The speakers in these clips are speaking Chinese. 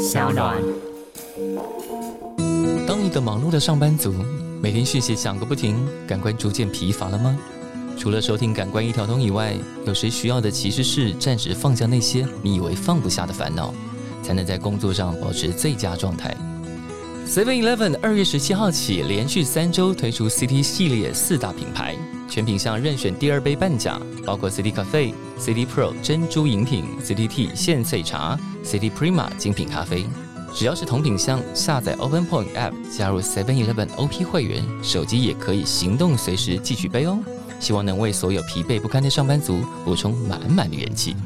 小暖。当一个忙碌的上班族，每天讯息响个不停，感官逐渐疲乏了吗？除了收听感官一条通以外，有谁需要的其实是暂时放下那些你以为放不下的烦恼，才能在工作上保持最佳状态？Seven Eleven 二月十七号起，连续三周推出 CT 系列四大品牌，全品项任选第二杯半价，包括 CD 咖啡 CD、Pro 珍珠饮品、City Tea 现萃茶、CD Prima 精品咖啡。只要是同品项，下载 Open Point App，加入 Seven Eleven OP 会员，手机也可以行动随时寄取杯哦。希望能为所有疲惫不堪的上班族补充满满的元气。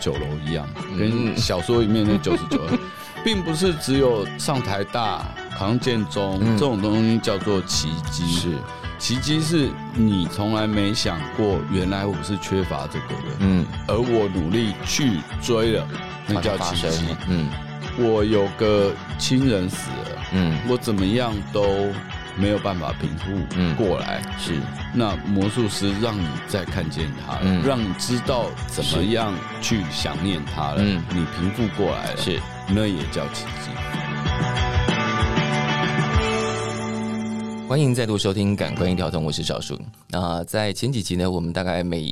九楼一样，跟小说里面那九十九楼，并不是只有上台大、唐建中这种东西叫做奇迹。是，奇迹是你从来没想过，原来我是缺乏这个的，嗯，而我努力去追了，那叫奇迹。嗯。我有个亲人死了，嗯，我怎么样都没有办法平嗯复过来。是，那魔术师让你再看见他了，嗯让你知道怎么样去想念他了，嗯你平复过来了，是，那也叫奇迹。欢迎再度收听《感官一条通》，我是小树。那在前几集呢，我们大概每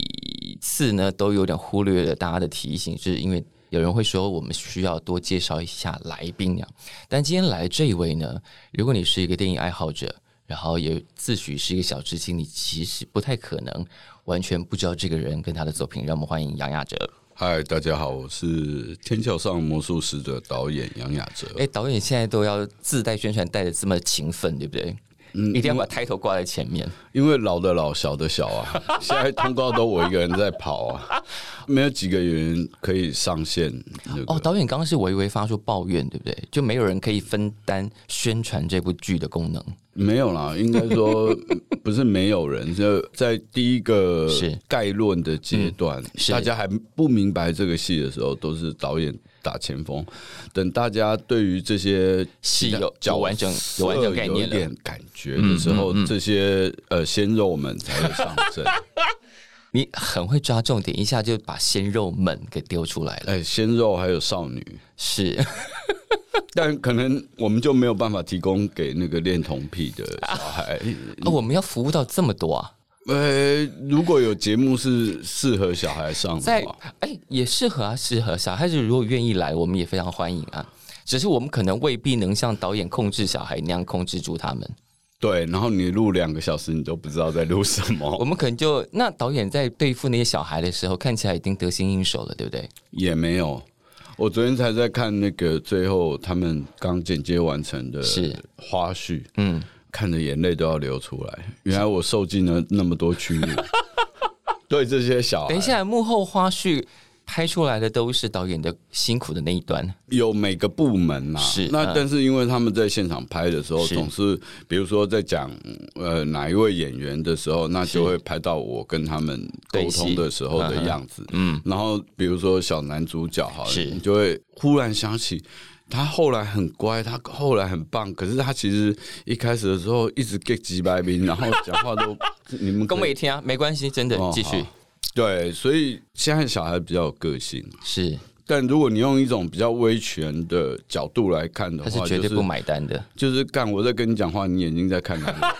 次呢都有点忽略了大家的提醒，是因为有人会说我们需要多介绍一下来宾呀。但今天来的这一位呢，如果你是一个电影爱好者，然后也自诩是一个小知青，你其实不太可能完全不知道这个人跟他的作品。让我们欢迎杨雅哲。嗨，大家好，我是《天桥上魔术师》的导演杨雅哲。哎，导演现在都要自带宣传带的这么勤奋，对不对？嗯一定要把 title 挂在前面。因为老的老，小的小啊，现在通告都我一个人在跑啊，没有几个演员可以上线。那个哦，导演刚刚是微微发出抱怨，对不对？就没有人可以分担宣传这部剧的功能。没有啦，应该说 不是没有人，就在第一个是概论的阶段，是大家还不明白这个戏的时候，都是导演打前锋。等大家对于这些戏有角有完整有完整概念了有一点感觉的时候，嗯嗯嗯这些呃鲜肉们才会上阵。你很会抓重点，一下就把鲜肉们给丢出来了。哎，鲜肉还有少女，是，但可能我们就没有办法提供给那个恋童癖的小孩。哦，我们要服务到这么多啊！呃，如果有节目是适合小孩上的话，哎，也适合啊，适合小孩子如果愿意来，我们也非常欢迎啊。只是我们可能未必能像导演控制小孩那样控制住他们。对，然后你录两个小时，你都不知道在录什么我么，们可能就那导演在对付那些小孩的时候，看起来已经得心应手了，对不对？也没有。我昨天才在看那个最后他们刚剪接完成的是花絮，嗯，看着眼泪都要流出来。原来我受尽了那么多屈辱，对这些小孩，等一下，幕后花絮拍出来的都是导演的辛苦的那一段。有每个部门嘛、是那但是因为他们在现场拍的时候，是总是比如说在讲呃哪一位演员的时候，那就会拍到我跟他们沟通的时候的样子。嗯，然后比如说小男主角好你就会忽然想起。他后来很乖，他后来很棒，可是他其实一开始的时候一直 get 几百名，然后讲话都 你们跟我一听啊，没关系，真的哦继续好对，所以现在小孩比较有个性，是，但如果你用一种比较威权的角度来看的话，他是绝对不买单的。就是干我在跟你讲话，你眼睛在看看我。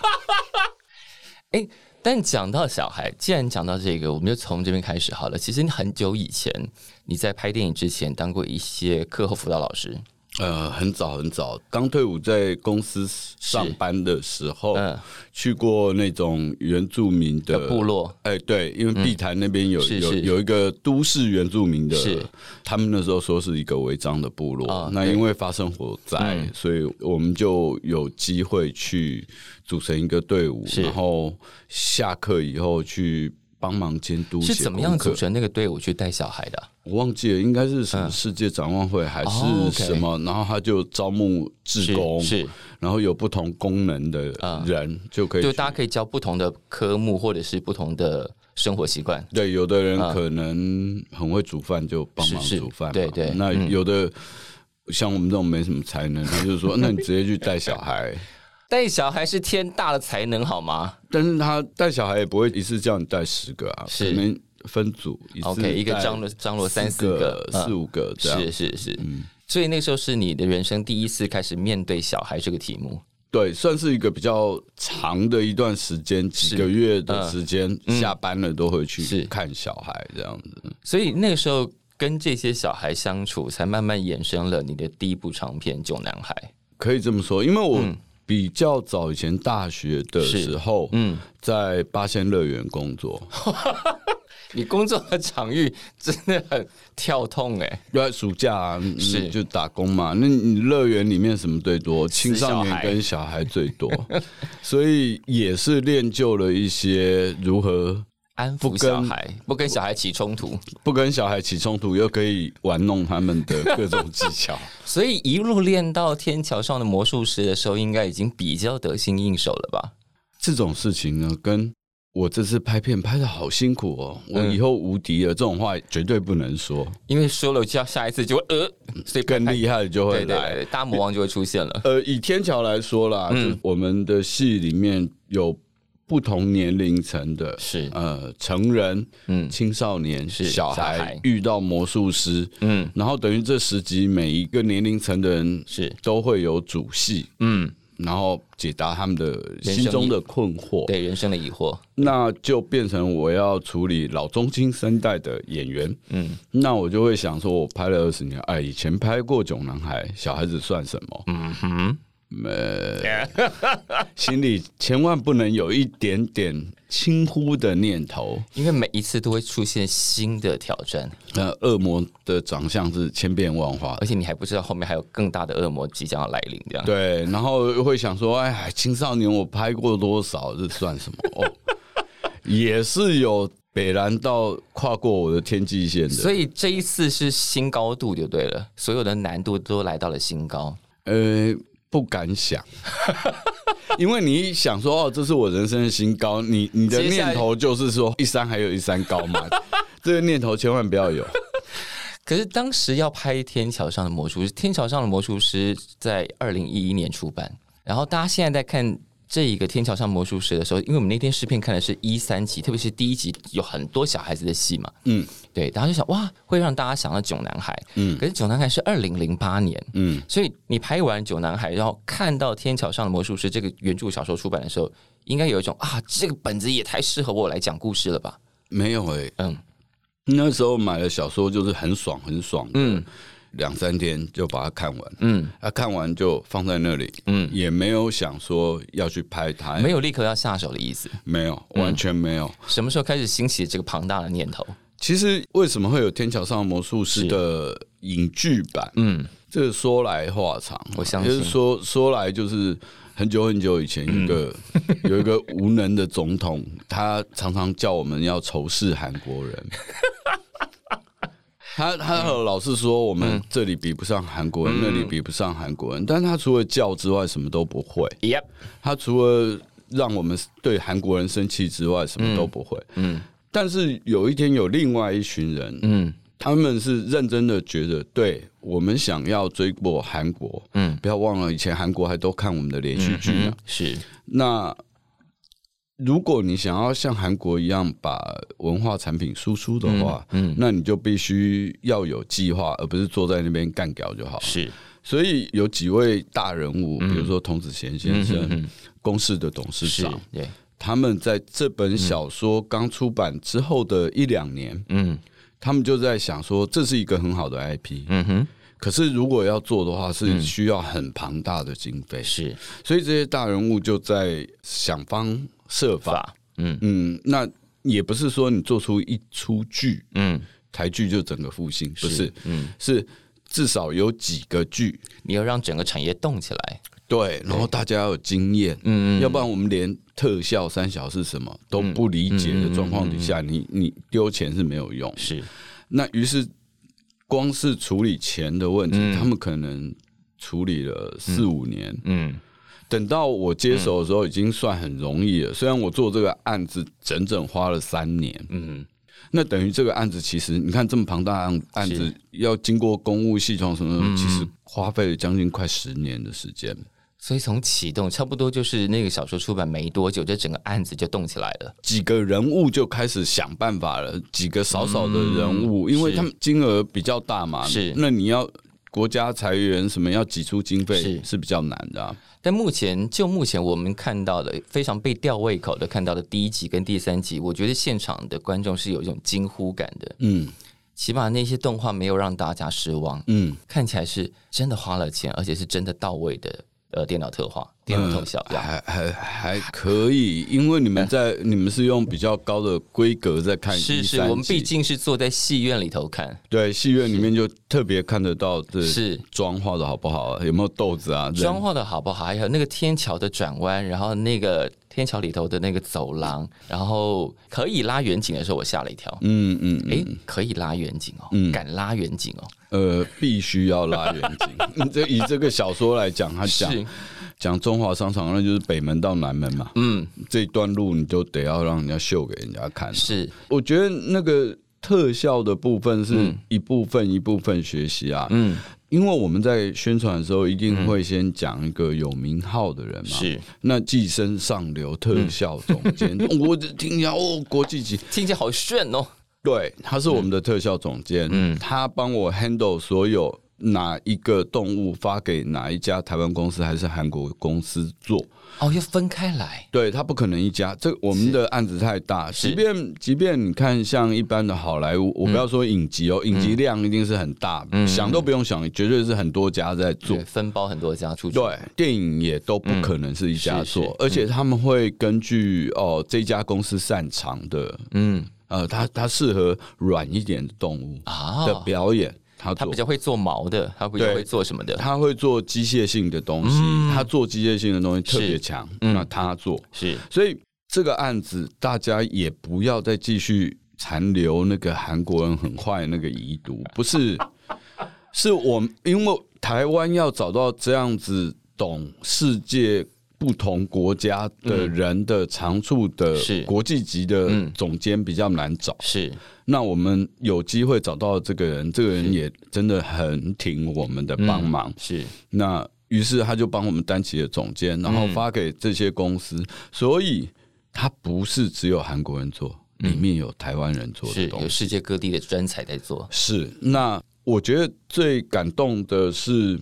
哎，但讲到小孩，既然讲到这个，我们就从这边开始好了。其实你很久以前你在拍电影之前当过一些课后辅导老师，呃，很早很早，刚退伍在公司上班的时候，嗯去过那种原住民的的部落。哎，对，因为碧潭那边有、有有一个都市原住民的，他们那时候说是一个违章的部落。那因为发生火灾，嗯所以我们就有机会去组成一个队伍，然后下课以后去。帮帮忙监督。是怎么样组成那个队伍去带小孩的？我忘记了，应该是什么世界展望会还是什么？然后他就招募志工，是，然后有不同功能的人就可以，就大家可以教不同的科目或者是不同的生活习惯。对，有的人可能很会煮饭，就帮忙煮饭。对对，那有的像我们这种没什么才能，他就说，那你直接去带小孩。带小孩是天大的才能，好吗？但是他带小孩也不会一次叫你带十个啊，可能分组。OK，一个张罗张罗三四个、四五个这样。是是是，嗯。所以那时候是你的人生第一次开始面对小孩这个题目。对，算是一个比较长的一段时间，几个月的时间，下班了都会去看小孩这样子。所以那个时候跟这些小孩相处，才慢慢衍生了你的第一部长片《九男孩》。可以这么说，因为我。比较早以前大学的时候，嗯，在八仙乐园工作。你工作的场域真的很跳痛哎！对，暑假是就打工嘛。那你乐园里面什么最多？青少年跟小孩最多，所以也是练就了一些如何。安抚小孩，不跟小孩起冲突，不跟小孩起冲突，又可以玩弄他们的各种技巧，所以一路练到天桥上的魔术师的时候，应该已经比较得心应手了吧？这种事情呢，跟我这次拍片拍的好辛苦哦，我以后无敌了，这种话绝对不能说，因为说了，就要下一次就会呃，所以更厉害的就会来，大魔王就会出现了。呃，以天桥来说啦，就我们的戏里面有。不同年龄层的是。呃成人、嗯。青少年、是小孩遇到魔术师，嗯，然后等于这十集每一个年龄层的人是。都会有主戏，嗯，然后解答他们的心中的困惑，对人生的疑惑，那就变成我要处理老中青三代的演员，嗯，那我就会想说，我拍了二十年，哎，以前拍过囧男孩，小孩子算什么？嗯哼。呃，心里千万不能有一点点轻忽的念头，因为每一次都会出现新的挑战。那恶魔的长相是千变万化，而且你还不知道后面还有更大的恶魔即将要来临。这样对，然后会想说：“哎，青少年我拍过多少？这算什么？”哦，也是有北兰到跨过我的天际线的。所以这一次是新高度就对了，所有的难度都来到了新高。呃。不敢想，因为你想说哦，这是我人生的新高，你你的念头就是说一山还有一山高嘛，这个念头千万不要有。可是当时要拍《天桥上的魔术师》，《天桥上的魔术师》在二零一一年出版，然后大家现在在看。这一个天桥上魔术师的时候，因为我们那天试片看的是一三集，特别是第一集有很多小孩子的戏嘛，嗯，对，然后就想哇，会让大家想到囧男孩，嗯，可是囧男孩是二零零八年，嗯，所以你拍完囧男孩，然后看到天桥上的魔术师这个原著小说出版的时候，应该有一种啊，这个本子也太适合我来讲故事了吧？没有哎，嗯，那时候买了小说就是很爽很爽，嗯。两三天就把它看完，嗯，啊，看完就放在那里，嗯，也没有想说要去拍它，没有立刻要下手的意思，没有，完全没有。什么时候开始兴起这个庞大的念头？其实为什么会有《天桥上的魔术师》的影剧版？嗯，这个说来话长，我相信。说说来就是很久很久以前，一个有一个无能的总统，他常常叫我们要仇视韩国人。他他老是说我们这里比不上韩国人，那里比不上韩国人，但他除了叫之外什么都不会。他除了让我们对韩国人生气之外什么都不会。嗯，但是有一天有另外一群人，嗯，他们是认真的觉得，对我们想要追过韩国，嗯，不要忘了以前韩国还都看我们的连续剧呢。是。那。如果你想要像韩国一样把文化产品输出的话，嗯，那你就必须要有计划，而不是坐在那边干掉就好。是，所以有几位大人物，比如说童子贤先生，公司的董事长，对，他们在这本小说刚出版之后的一两年，嗯，他们就在想说，这是一个很好的 IP，嗯哼。可是，如果要做的话，是需要很庞大的经费。是，所以这些大人物就在想方设法。嗯。嗯，那也不是说你做出一出剧，嗯，台剧就整个复兴，不是，嗯，是至少有几个剧，你要让整个产业动起来。对，然后大家要有经验，嗯，要不然我们连特效三小是什么都不理解的状况底下，你你丢钱是没有用。是，那于是光是处理钱的问题，他们可能处理了四五年，嗯，等到我接手的时候已经算很容易了。虽然我做这个案子整整花了三年，嗯。那等于这个案子，其实你看这么庞大案案子，要经过公务系统什么，其实花费了将近快十年的时间。所以从启动差不多就是那个小说出版没多久，这整个案子就动起来了。几个人物就开始想办法了，几个少少的人物，因为他们金额比较大嘛。是，那你要国家裁员什么要挤出经费是比较难的。但目前就目前我们看到的非常被吊胃口的看到的第一集跟第三集，我觉得现场的观众是有一种惊呼感的。嗯，起码那些动画没有让大家失望。嗯，看起来是真的花了钱，而且是真的到位的。呃，电脑特化、电脑特效，还还还可以，因为你们在你们是用比较高的规格在看。是是，我们毕竟是坐在戏院里头看。对，戏院里面就特别看得到的是妆化的好不好，有没有豆子啊？妆化的好不好？还有那个天桥的转弯，然后那个天桥里头的那个走廊，然后可以拉远景的时候，我吓了一跳。嗯嗯，哎，可以拉远景哦，敢拉远景哦。呃，必须要拉远景。这以这个小说来讲，他讲讲中华商场，那就是北门到南门嘛。嗯，这段路你就得要让人家秀给人家看。是，我觉得那个特效的部分是一部分一部分学习啊。嗯，因为我们在宣传的时候一定会先讲一个有名号的人嘛。是，那寄生上流特效总监，我听下哦，国际级，听起来好炫哦。对，他是我们的特效总监，嗯，他帮我 handle 所有哪一个动物发给哪一家台湾公司还是韩国公司做，哦，要分开来，对他不可能一家，这我们的案子太大，即便即便你看像一般的好莱坞，我不要说影集哦，影集量一定是很大，想都不用想，绝对是很多家在做，分包很多家出去，对，电影也都不可能是一家做，而且他们会根据哦这家公司擅长的，嗯。呃，他他适合软一点的动物啊的表演，他他比较会做毛的，他比较会做什么的？他会做机械性的东西，他做机械性的东西特别强。那他做是，所以这个案子大家也不要再继续残留那个韩国人很坏那个遗毒，不是，是我因为台湾要找到这样子懂世界。不同国家的人的长处的国际级的总监比较难找，是。那我们有机会找到这个人，这个人也真的很挺我们的帮忙，是。那于是他就帮我们担起了总监，然后发给这些公司，所以他不是只有韩国人做，里面有台湾人做的东西，有世界各地的专才在做，是那我觉得最感动的是。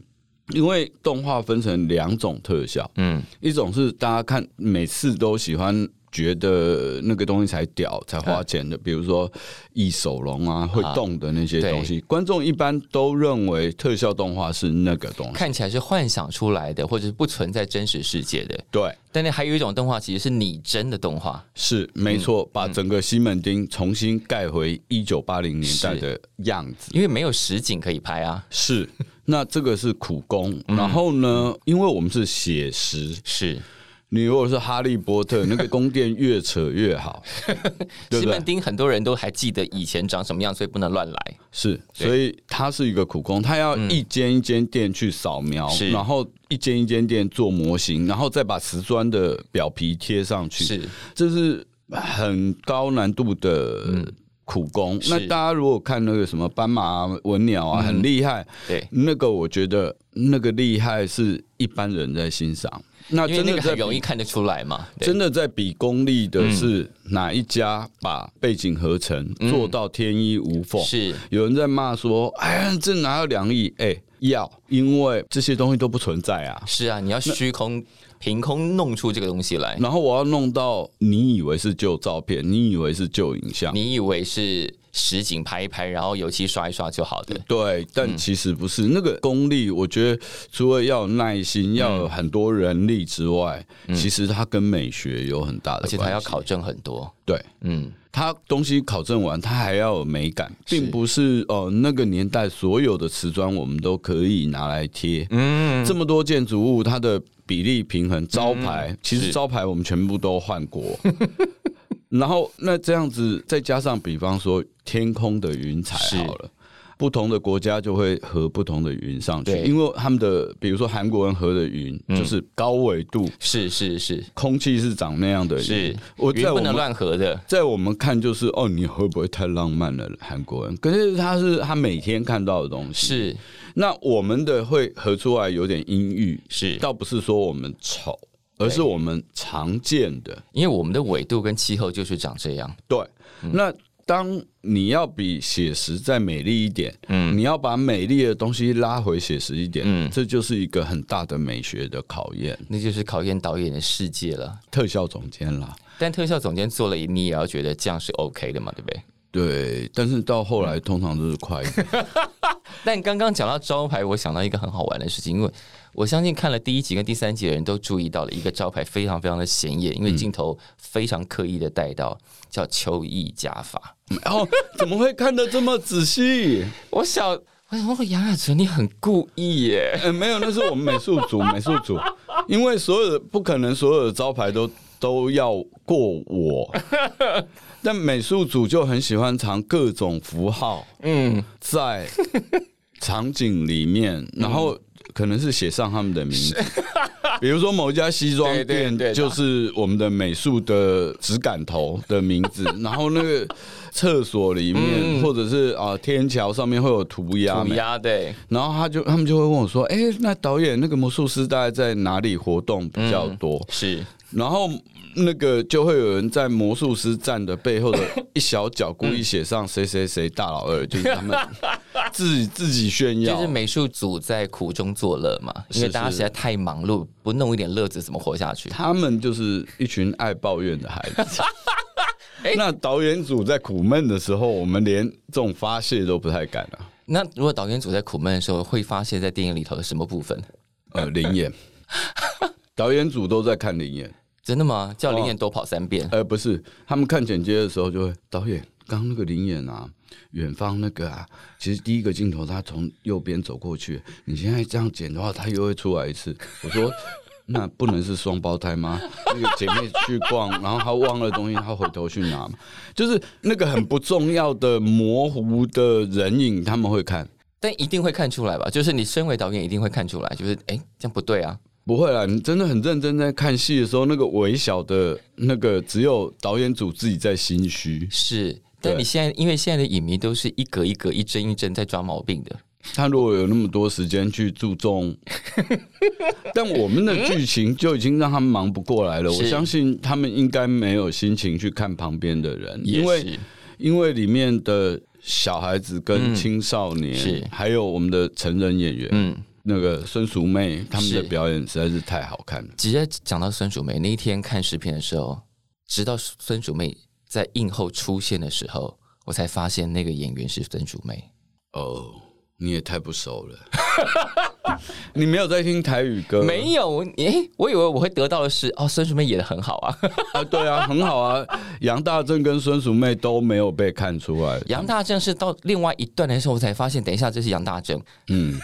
因为动画分成两种特效，嗯，一种是大家看每次都喜欢觉得那个东西才屌才花钱的，比如说异手龙啊会动的那些东西，观众一般都认为特效动画是那个东西，看起来是幻想出来的，或者是不存在真实世界的。对，但那还有一种动画其实是拟真的动画，是没错，把整个西门町重新盖回一九八零年代的样子，因为没有实景可以拍啊，是。那这个是苦工，然后呢，因为我们是写实，是。你如果是哈利波特，那个宫殿越扯越好。西门町很多人都还记得以前长什么样，所以不能乱来。是，所以它是一个苦工，他要一间一间店去扫描，然后一间一间店做模型，然后再把瓷砖的表皮贴上去。是，这是很高难度的。苦工，那大家如果看那个什么斑马文鸟啊，很厉害。对，那个我觉得那个厉害是一般人在欣赏。那真的很容易看得出来嘛？真的在比功力的是哪一家把背景合成做到天衣无缝？是有人在骂说：“哎，这哪有两亿？”哎，要，因为这些东西都不存在啊。是啊，你要虚空。凭空弄出这个东西来，然后我要弄到你以为是旧照片，你以为是旧影像，你以为是实景拍一拍，然后油漆刷一刷就好的。对，但其实不是。那个功力，我觉得除了要有耐心，要有很多人力之外，其实它跟美学有很大的，而且它要考证很多。对，嗯。它东西考证完，它还要有美感，并不是哦那个年代所有的瓷砖我们都可以拿来贴。嗯，这么多建筑物，它的比例平衡，招牌其实招牌我们全部都换过。然后那这样子再加上，比方说天空的云彩好了。不同的国家就会合不同的云上去，因为他们的，比如说韩国人合的云就是高纬度，是是是，空气是长那样的，是。我云不能乱合的。在我们看就是哦，你会不会太浪漫了？韩国人，可是他是他每天看到的东西，是。那我们的会合出来有点阴郁，是。倒不是说我们丑，而是我们常见的，因为我们的纬度跟气候就是长这样。对，那。当你要比写实再美丽一点，嗯，你要把美丽的东西拉回写实一点，嗯，这就是一个很大的美学的考验，那就是考验导演的世界了，特效总监啦。但特效总监做了，你也要觉得这样是 OK 的嘛，对不对？对，但是到后来通常都是快。但刚刚讲到招牌，我想到一个很好玩的事情，因为我相信看了第一集跟第三集的人都注意到了一个招牌非常非常的显眼，因为镜头非常刻意的带到叫秋意加法。哦，怎么会看得这么仔细？我想，我想说杨雅纯你很故意耶。嗯，没有，那是我们美术组，美术组，因为所有的不可能所有的招牌都都要过我。但美术组就很喜欢藏各种符号，嗯，在场景里面，然后可能是写上他们的名字，比如说某一家西装店就是我们的美术的纸感头的名字，然后那个厕所里面或者是啊天桥上面会有涂鸦，涂鸦对，然后他就他们就会问我说，哎，那导演那个魔术师大概在哪里活动比较多？是，然后。那个就会有人在魔术师站的背后的 一小角故意写上谁谁谁大老二，就是他们自己自己炫耀，就是美术组在苦中作乐嘛，因为大家实在太忙碌，不弄一点乐子怎么活下去？他们就是一群爱抱怨的孩子。那导演组在苦闷的时候，我们连这种发泄都不太敢啊。那如果导演组在苦闷的时候，会发泄在电影里头的什么部分？呃，灵眼。导演组都在看灵眼。真的吗？叫林演多跑三遍？呃，不是，他们看剪接的时候就会，导演刚那个林演啊，远方那个啊，其实第一个镜头他从右边走过去，你现在这样剪的话，他又会出来一次。我说那不能是双胞胎吗？那个姐妹去逛，然后她忘了东西，她回头去拿嘛，就是那个很不重要的模糊的人影，他们会看，但一定会看出来吧？就是你身为导演一定会看出来，就是哎，这样不对啊。不会啦，你真的很认真在看戏的时候，那个微小的那个只有导演组自己在心虚。是，但你现在因为现在的影迷都是一格一格、一帧一帧在抓毛病的。他如果有那么多时间去注重，但我们的剧情就已经让他们忙不过来了。我相信他们应该没有心情去看旁边的人，因为因为里面的小孩子跟青少年，还有我们的成人演员，嗯。那个孙淑妹他们的表演实在是太好看了。直接讲到孙淑妹那一天看视频的时候，直到孙淑妹在映后出现的时候，我才发现那个演员是孙淑妹。哦。你也太不熟了，你没有在听台语歌？没有，诶，我以为我会得到的是哦，孙淑妹演的很好啊，啊，对啊，很好啊，杨大正跟孙淑妹都没有被看出来。杨大正是到另外一段的时候我才发现，等一下这是杨大正，嗯，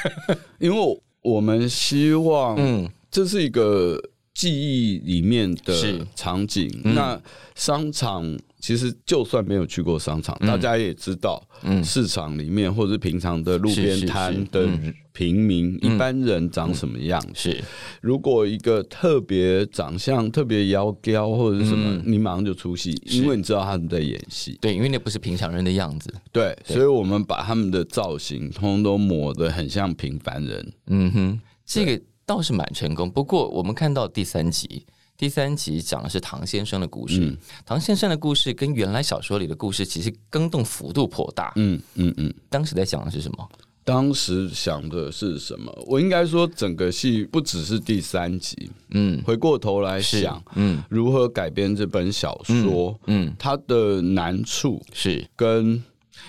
因为我们希望，嗯，这是一个记忆里面的场景，那商场。其实就算没有去过商场，大家也知道，市场里面或者是平常的路边摊的平民一般人长什么样。是，如果一个特别长相特别妖娇或者是什么，你马上就出戏，因为你知道他们在演戏。对，因为那不是平常人的样子。对，所以我们把他们的造型通通都抹得很像平凡人。嗯哼，这个倒是蛮成功。不过我们看到第三集。第三集讲的是唐先生的故事。唐先生的故事跟原来小说里的故事其实更动幅度颇大。嗯嗯嗯。当时在讲的是什么？当时想的是什么？我应该说，整个戏不只是第三集。嗯，回过头来想，嗯，如何改编这本小说？嗯，它的难处是跟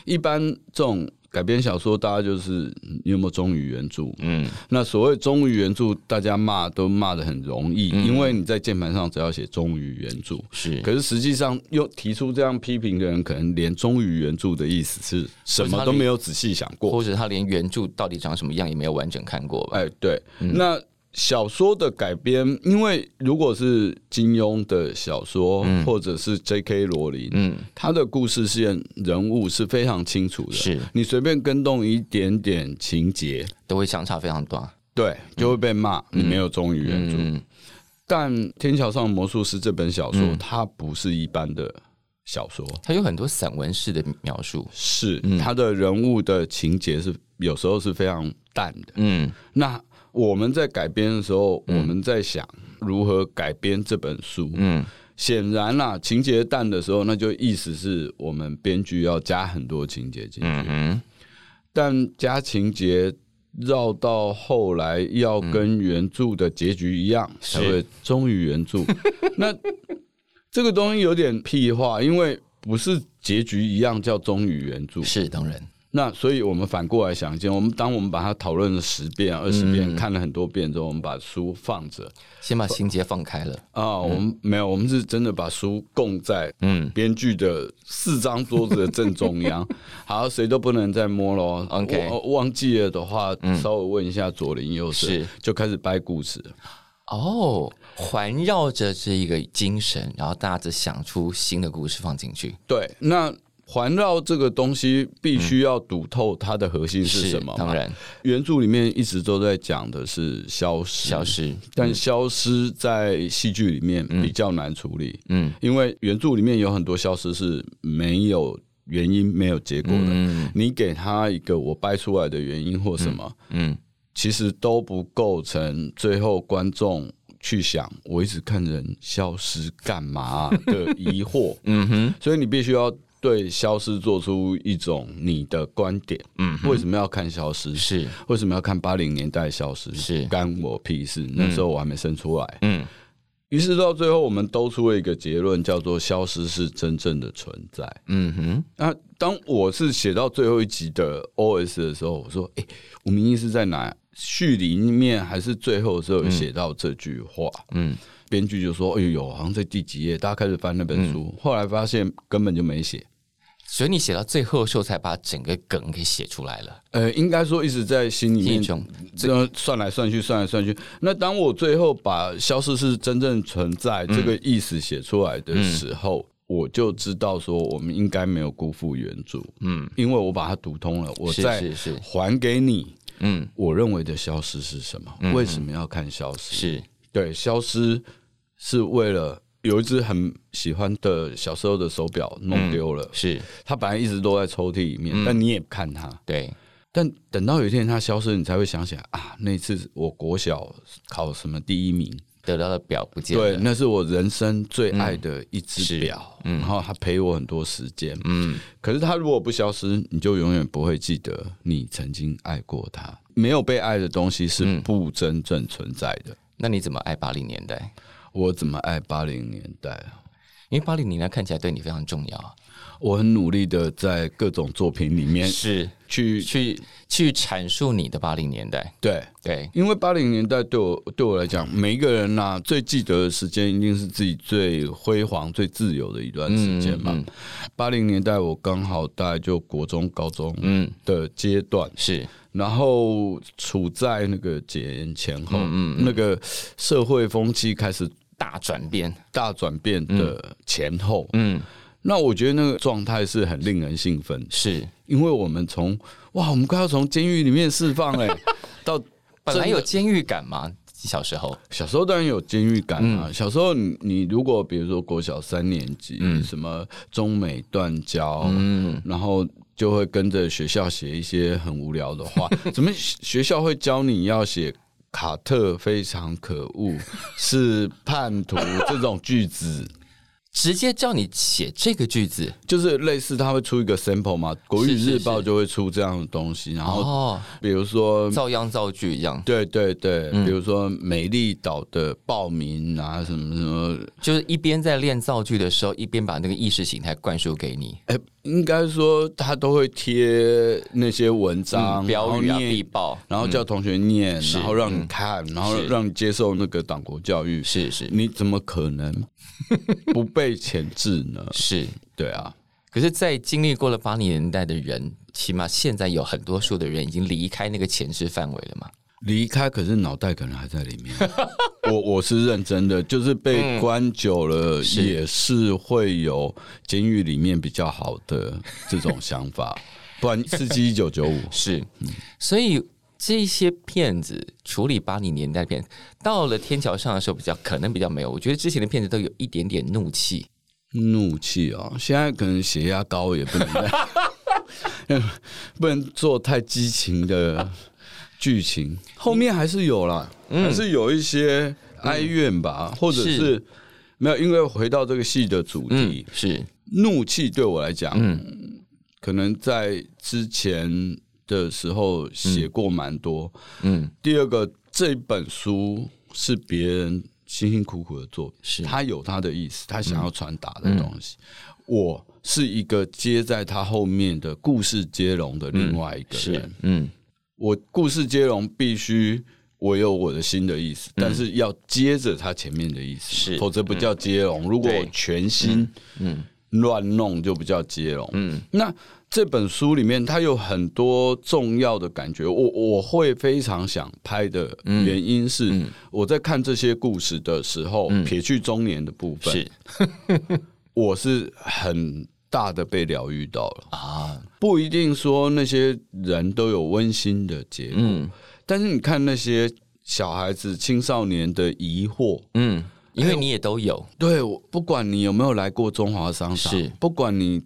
一般这种。改编小说，大家就是你有没有忠于原著？嗯，那所谓忠于原著，大家骂都骂的很容易，因为你在键盘上只要写忠于原著是，可是实际上又提出这样批评的人，可能连忠于原著的意思是什么都没有仔细想过，或者他连原著到底长什么样也没有完整看过吧。哎，对，那。小说的改编，因为如果是金庸的小说，或者是 J.K. 罗琳，嗯，他的故事线人物是非常清楚的，是。你随便跟动一点点情节，都会相差非常大，对，就会被骂你没有忠于原著。但《天桥上的魔术师》这本小说，它不是一般的小说，它有很多散文式的描述，是它的人物的情节是有时候是非常淡的，嗯，那。我们在改编的时候，我们在想如何改编这本书。嗯，显然啦，情节淡的时候，那就意思是我们编剧要加很多情节进去。嗯但加情节绕到后来要跟原著的结局一样，才会忠于原著。那这个东西有点屁话，因为不是结局一样叫忠于原著。是当然。那所以，我们反过来想一件，我们当我们把它讨论了十遍、二十遍，看了很多遍之后，我们把书放着，先把情节放开了啊。我们没有，我们是真的把书供在嗯编剧的四张桌子的正中央，好，谁都不能再摸喽。OK，忘记了的话，稍微问一下左邻右舍，就开始掰故事。哦，环绕着这一个精神，然后大家想出新的故事放进去。对，那。环绕这个东西必须要读透它的核心是什么？当然，原著里面一直都在讲的是消失，消失。但消失在戏剧里面比较难处理，嗯，因为原著里面有很多消失是没有原因、没有结果的。你给他一个我掰出来的原因或什么，嗯，其实都不构成最后观众去想我一直看人消失干嘛的疑惑。嗯哼，所以你必须要。对消失做出一种你的观点，嗯，为什么要看消失？是为什么要看八零年代消失？是干我屁事？那时候我还没生出来，嗯。于是到最后，我们都出了一个结论，叫做消失是真正的存在。嗯哼。那当我是写到最后一集的 O.S 的时候，我说：“哎，我明明是在哪序里面，还是最后的时候写到这句话？”嗯。编剧就说：“哎呦，好像在第几页？”大家开始翻那本书，后来发现根本就没写。所以你写到最后的时候，才把整个梗给写出来了。呃，应该说一直在心里面，这样算来算去，算来算去。那当我最后把“消失是真正存在”这个意思写出来的时候，我就知道说，我们应该没有辜负原著。嗯，因为我把它读通了，我再还给你。嗯，我认为的消失是什么？为什么要看消失？是对，消失是为了。有一只很喜欢的小时候的手表弄丢了，是它本来一直都在抽屉里面，但你也不看它。对，但等到有一天它消失，你才会想起来啊，那次我国小考什么第一名得到的表不见了。对，那是我人生最爱的一只表，然后它陪我很多时间。嗯，可是它如果不消失，你就永远不会记得你曾经爱过它。没有被爱的东西是不真正存在的。那你怎么爱八零年代？我怎么爱八零年代啊？因为八零年代看起来对你非常重要。我很努力的在各种作品里面是去去去阐述你的八零年代。对对，因为八零年代对我对我来讲，每一个人呐最记得的时间一定是自己最辉煌、最自由的一段时间嘛。八零年代我刚好大概就国中、高中嗯的阶段是。然后处在那个解严前后，嗯那个社会风气开始大转变、大转变的前后，嗯，那我觉得那个状态是很令人兴奋，是。因为我们从哇，我们快要从监狱里面释放哎，到本来有监狱感吗？小时候，小时候当然有监狱感啊。小时候你你如果比如说国小三年级，嗯。什么中美断交，嗯，然后。就会跟着学校写一些很无聊的话，怎么学校会教你要写卡特非常可恶，是叛徒这种句子？直接叫你写这个句子，就是类似他会出一个 sample 嘛，国语日报就会出这样的东西，然后比如说造样造句一样，对对对，比如说美丽岛的报名啊什么什么，就是一边在练造句的时候，一边把那个意识形态灌输给你。哎，应该说他都会贴那些文章、标语啊、必报，然后叫同学念，然后让你看，然后让你接受那个党国教育。是是，你怎么可能 不被钳制呢？是对啊。可是，在经历过了八零年代的人，起码现在有很多数的人已经离开那个前置范围了嘛？离开，可是脑袋可能还在里面。我我是认真的，就是被关久了，也是会有监狱里面比较好的这种想法。不然，刺激一九九五是，所以这些骗子处理八零年代片，到了天桥上的时候，比较可能比较没有。我觉得之前的片子都有一点点怒气，怒气啊！现在可能血压高也不能，不能做太激情的。剧情后面还是有啦，还是有一些哀怨吧，或者是没有，因为回到这个戏的主题是怒气，对我来讲，可能在之前的时候写过蛮多。嗯，第二个这本书是别人辛辛苦苦的作品，是他有他的意思，他想要传达的东西。我是一个接在他后面的故事接龙的另外一个人，嗯。我故事接龙必须我有我的新的意思，但是要接着他前面的意思，是否则不叫接龙。如果全新嗯乱弄就不叫接龙。嗯，那这本书里面它有很多重要的感觉，我我会非常想拍的原因是我在看这些故事的时候，撇去中年的部分，是。我是很。大的被疗愈到了。啊，不一定说那些人都有温馨的结果，但是你看那些小孩子、青少年的疑惑，嗯，因为你也都有，对，不管你有没有来过中华商场，是，不管你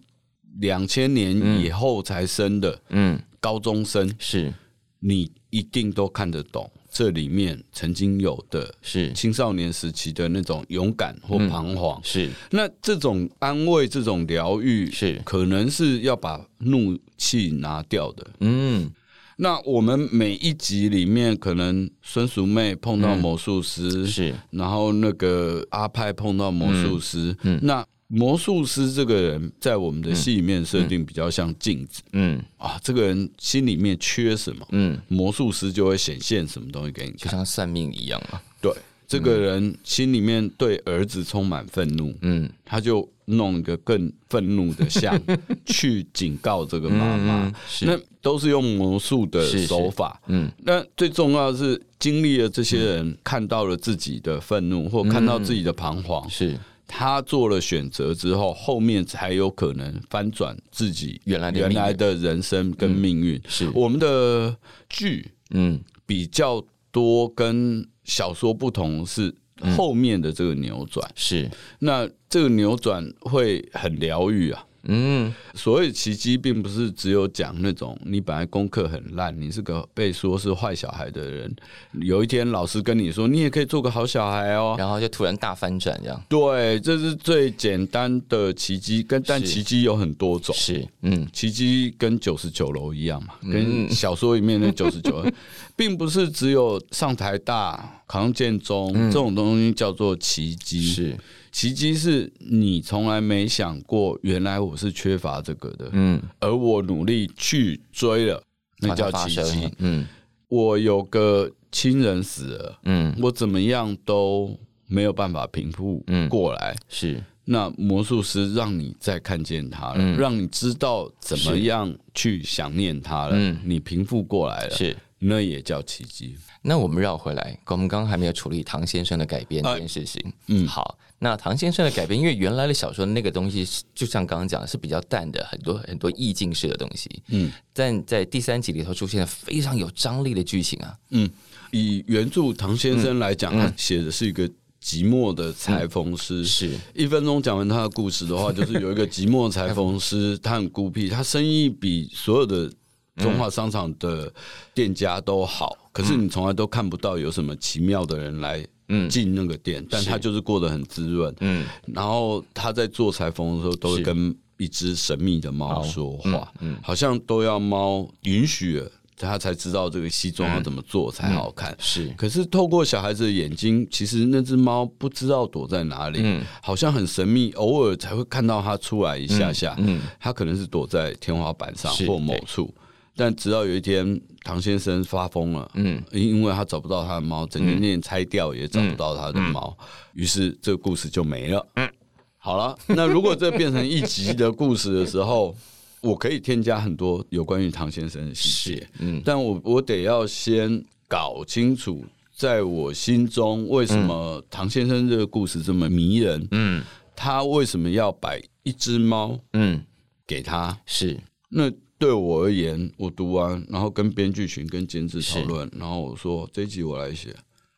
两千年以后才生的，嗯，高中生，是。你一定都看得懂。这里面曾经有的是。青少年时期的那种勇敢或彷徨，是。那这种安慰、这种疗愈，是。可能是要把怒气拿掉的。嗯，那我们每一集里面，可能孙淑妹碰到魔术师，是。然后那个阿派碰到魔术师，嗯，那。魔术师这个人，在我们的戏里面设定比较像镜子，嗯啊，这个人心里面缺什么，嗯，魔术师就会显现什么东西给你，就像算命一样嘛。对，这个人心里面对儿子充满愤怒，嗯，他就弄一个更愤怒的像 去警告这个妈妈，那都是用魔术的手法，嗯，那最重要的是经历了这些人看到了自己的愤怒，或看到自己的彷徨，是。他做了选择之后，后面才有可能翻转自己原来原来的人生跟命运。是。我们的剧，嗯，比较多跟小说不同，是后面的这个扭转。是那这个扭转会很疗愈啊。嗯，所以奇迹，并不是只有讲那种你本来功课很烂，你是个被说是坏小孩的人，有一天老师跟你说，你也可以做个好小孩哦，然后就突然大翻转这样。对，这是最简单的奇迹，跟但奇迹有很多种。是，嗯，奇迹跟九十九楼一样嘛，跟小说里面的九十九，并不是只有上台大、考上建中这种东西叫做奇迹。是。奇迹是你从来没想过，原来我是缺乏这个的，嗯，而我努力去追了，那叫奇迹，嗯，我有个亲人死了，嗯，我怎么样都没有办法平复过来，是。那魔术师让你再看见他了，让你知道怎么样去想念他了，你平复过来了，是那也叫奇迹。那我们绕回来，我们刚刚还没有处理唐先生的改编这件事情，嗯，好。那唐先生的改编，因为原来的小说那个东西，就像刚刚讲的，是比较淡的，很多很多意境式的东西。嗯，但在第三集里头出现了非常有张力的剧情啊。嗯，以原著唐先生来讲，他写的是一个寂寞的裁缝师。是一分钟讲完他的故事的话，就是有一个寂寞裁缝师，他很孤僻，他生意比所有的中华商场的店家都好，可是你从来都看不到有什么奇妙的人来。嗯，进那个店，但他就是过得很滋润。嗯，然后他在做裁缝的时候，都会跟一只神秘的猫说话。嗯，好像都要猫允许他才知道这个西装要怎么做才好看。是，可是透过小孩子的眼睛，其实那只猫不知道躲在哪里，好像很神秘，偶尔才会看到它出来一下下。嗯，它可能是躲在天花板上或某处。但直到有一天，唐先生发疯了，嗯，因为他找不到他的猫，整间店拆掉也找不到他的猫，于是这个故事就没了。嗯，好了，那如果这变成一集的故事的时候。我可以添加很多有关于唐先生的细节，嗯，但我我得要先搞清楚，在我心中为什么唐先生这个故事这么迷人，嗯，他为什么要摆一只猫，嗯，给他？是。那对我而言，我读完然后跟编剧群跟监制讨论，然后我说这集我来写。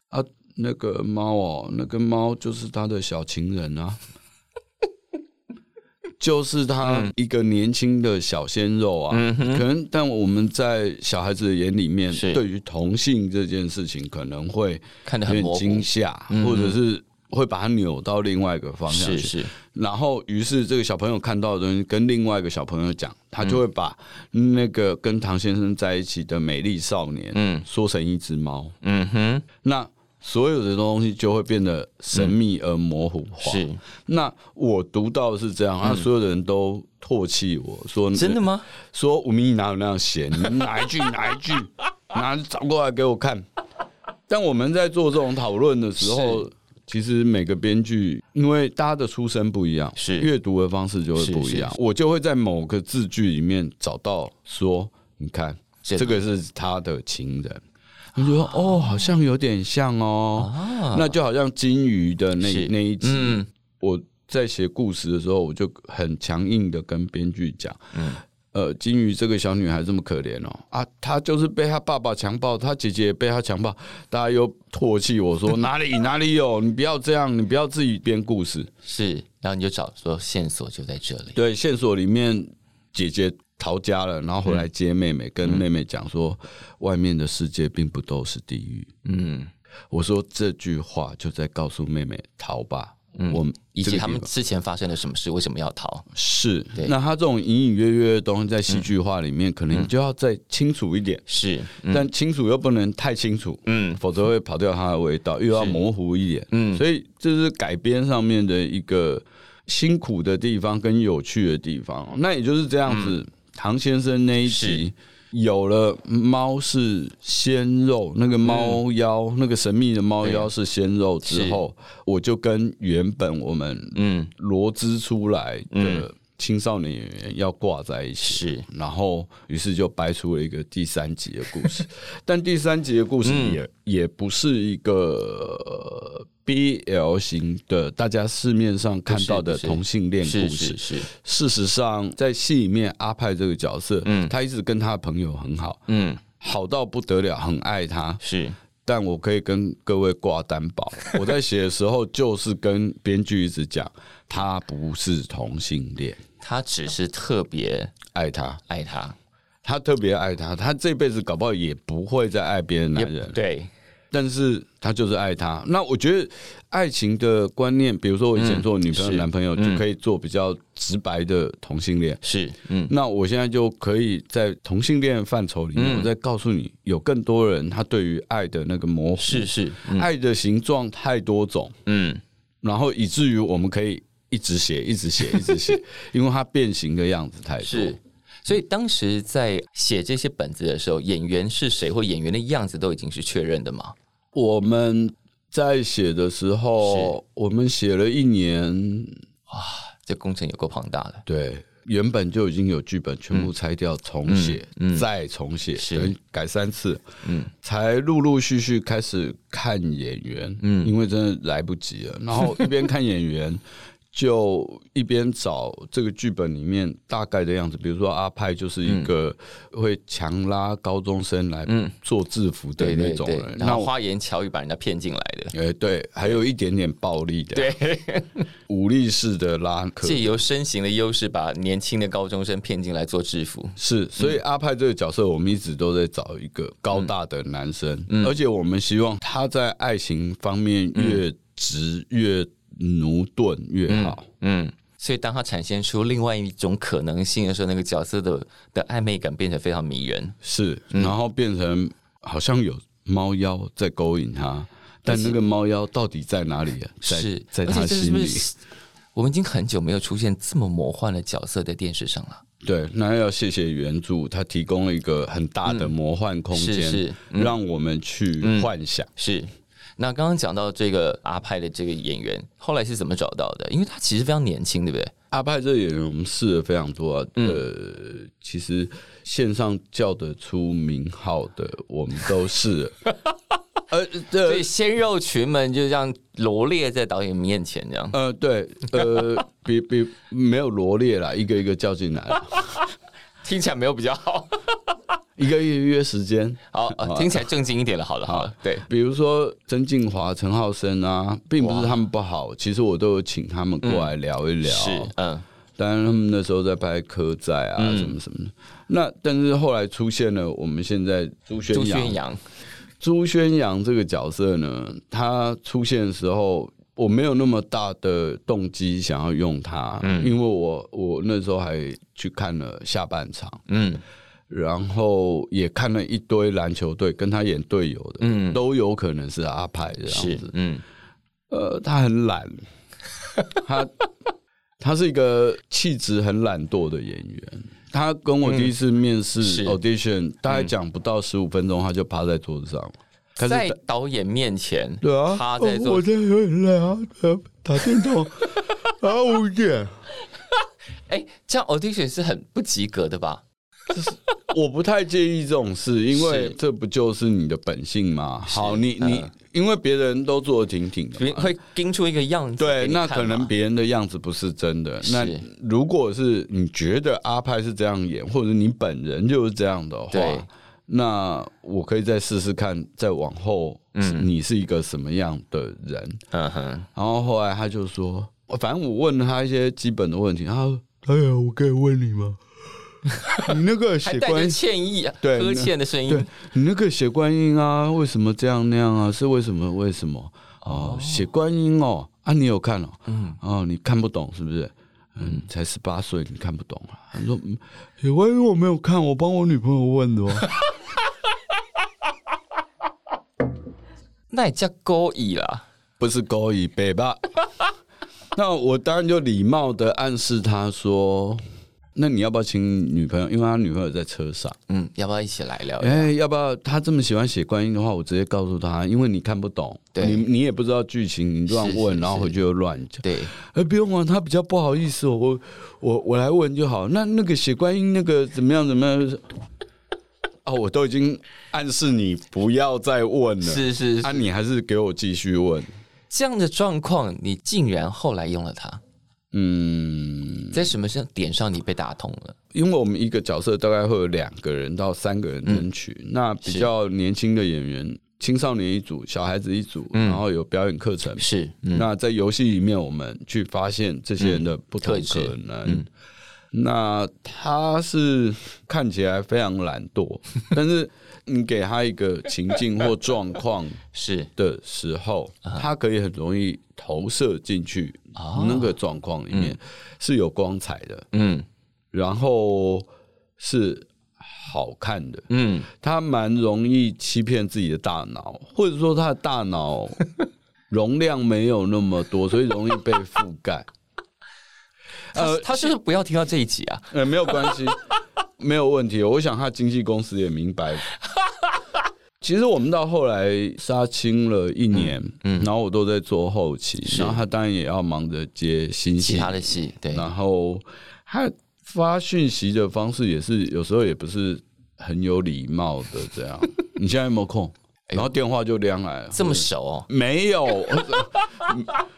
啊，那个猫哦，那个猫就是他的小情人啊。就是他一个年轻的小鲜肉啊，可能但我们在小孩子的眼里面，对于同性这件事情可能会看得很惊吓，或者是会把它扭到另外一个方向去。然后，于是这个小朋友看到的东西跟另外一个小朋友讲，他就会把那个跟唐先生在一起的美丽少年，嗯，说成一只猫。嗯哼，那。所有的东西就会变得神秘而模糊化。是，那我读到是这样，那所有的人都唾弃我说：“真的吗？”说吴明义哪有那样写？你哪一句哪一句？拿找过来给我看。但我们在做这种讨论的时候，其实每个编剧因为大家的出身不一样，是。阅读的方式就会不一样。我就会在某个字句里面找到说：“你看，这个是他的情人。”你说哦，好像有点像哦，那就好像金鱼的那那一集，我在写故事的时候，我就很强硬的跟编剧讲，呃，金鱼这个小女孩这么可怜哦，啊，她就是被她爸爸强暴，她姐姐也被她强暴，大家又唾弃我说哪里哪里有，你不要这样，你不要自己编故事，是，然后你就找说线索就在这里，对，线索里面姐姐。逃家了，然后回来接妹妹，跟妹妹讲说，外面的世界并不都是地狱。嗯，我说这句话就在告诉妹妹逃吧。嗯，我们以及他们之前发生了什么事，为什么要逃？是，那他这种隐隐约约的东西在戏剧化里面，可能就要再清楚一点。是，但清楚又不能太清楚，嗯，否则会跑掉它的味道，又要模糊一点。嗯，所以这是改编上面的一个辛苦的地方跟有趣的地方。那也就是这样子。唐先生那一集有了猫是鲜肉，那个猫妖，那个神秘的猫妖是鲜肉之后，我就跟原本我们嗯。罗织出来的青少年演员要挂在一起，是，然后于是就掰出了一个第三集的故事，但第三集的故事也也不是一个。B L 型的，大家市面上看到的同性恋故事，是事实上在戏里面，阿派这个角色，嗯，他一直跟他的朋友很好，嗯，好到不得了，很爱他，是。但我可以跟各位挂担保，我在写的时候就是跟编剧一直讲，他不是同性恋，他只是特别爱他，爱他，他特别爱他，他这辈子搞不好也不会再爱别的男人，对。但是他就是爱他。那我觉得爱情的观念，比如说我以前做女朋友、男朋友，就可以做比较直白的同性恋。是，嗯。那我现在就可以在同性恋范畴里面，我再告诉你，有更多人他对于爱的那个模糊，是是，爱的形状太多种，嗯。然后以至于我们可以 一直写、一直写、一直写，因为它变形的样子太多。是。所以当时在写这些本子的时候，演员是谁或演员的样子都已经是确认的吗？我们在写的时候，我们写了一年，哇，这工程有够庞大的。对，原本就已经有剧本，全部拆掉重写，再重写，是改三次，嗯，才陆陆续续开始看演员，嗯，因为真的来不及了，然后一边看演员。就一边找这个剧本里面大概的样子，比如说阿派就是一个会强拉高中生来做制服的那种人，然后花言巧语把人家骗进来的，哎，对，还有一点点暴力的，对，武力式的拉，借由身形的优势把年轻的高中生骗进来做制服，是，所以阿派这个角色我们一直都在找一个高大的男生，而且我们希望他在爱情方面越直越。驽钝越好，嗯，所以当他展现出另外一种可能性的时候，那个角色的的暧昧感变得非常迷人。是，然后变成好像有猫妖在勾引他，但那个猫妖到底在哪里？是在他心里。我们已经很久没有出现这么魔幻的角色在电视上了。对，那要谢谢原著，它提供了一个很大的魔幻空间，是让我们去幻想。是。那刚刚讲到这个阿派的这个演员，后来是怎么找到的？因为他其实非常年轻，对不对？阿派这个演员，我们试了非常多。呃，其实线上叫得出名号的，我们都试。呃，所以鲜肉群们就这样罗列在导演面前，这样。呃，对，呃，比比没有罗列啦，一个一个叫进来，听起来没有比较好。一个月约时间，好，听起来正经一点了。好了，好了，对，比如说曾静华、陈浩生啊，并不是他们不好，其实我都有请他们过来聊一聊。是，嗯，当然他们那时候在拍《科在》啊，什么什么的。那但是后来出现了我们现在朱宣阳。朱宣阳这个角色呢，他出现的时候，我没有那么大的动机想要用他，嗯，因为我我那时候还去看了下半场，嗯，然后也看了一堆篮球队跟他演队友的，嗯，都有可能是阿派这样子，嗯，呃，他很懒，他他是一个气质很懒惰的演员。他跟我第一次面试 audition，大概讲不到十五分钟，他就趴在桌子上，在导演面前，对啊，趴在桌，我在有点累啊，打电动，啊，五点，哎，这样 audition 是很不及格的吧？我不太介意这种事，因为这不就是你的本性吗？好，你你。因为别人都做的挺挺的，会盯出一个样子。对，那可能别人的样子不是真的。那如果是你觉得阿派是这样演，或者你本人就是这样的话，那我可以再试试看，再往后，嗯，你是一个什么样的人？嗯哼。然后后来他就说，反正我问了他一些基本的问题，他说：“哎呀，我可以问你吗？” 你那个写观音歉意啊，对，呵欠的声音。你那个写观音啊，为什么这样那样啊？是为什么？为什么？哦，写观音哦，啊，你有看哦？嗯，哦，你看不懂是不是？嗯，才十八岁，你看不懂啊？他说写观音我没有看，我帮我女朋友问的哦。那也叫勾引啦，不是勾引，北吧？那我当然就礼貌的暗示他说。那你要不要请女朋友？因为他女朋友在车上。嗯，要不要一起来聊？哎，要不要？他这么喜欢写观音的话，我直接告诉他，因为你看不懂，你你也不知道剧情，你乱问，然后回去又乱讲。对，哎，不用啊，他比较不好意思，我我我来问就好。那那个写观音那个怎么样？怎么样？哦，我都已经暗示你不要再问了。是是，啊，你还是给我继续问。这样的状况，你竟然后来用了它。嗯，在什么上点上你被打通了？因为我们一个角色大概会有两个人到三个人争取，那比较年轻的演员，青少年一组，小孩子一组，然后有表演课程。是，那在游戏里面，我们去发现这些人的不同可能。那他是看起来非常懒惰，但是你给他一个情境或状况 是。的时候，他可以很容易投射进去那个状况里面，是有光彩的，嗯，然后是好看的，嗯，他蛮容易欺骗自己的大脑，或者说他的大脑 容量没有那么多，所以容易被覆盖。呃，他是不是不要听到这一集啊？呃，没有关系，没有问题。我想他经纪公司也明白。其实我们到后来杀青了一年，嗯，然后我都在做后期，然后他当然也要忙着接新戏其他的戏，对。然后他发讯息的方式也是有时候也不是很有礼貌的，这样。你现在有没有空？然后电话就亮来了，这么熟？哦？没有，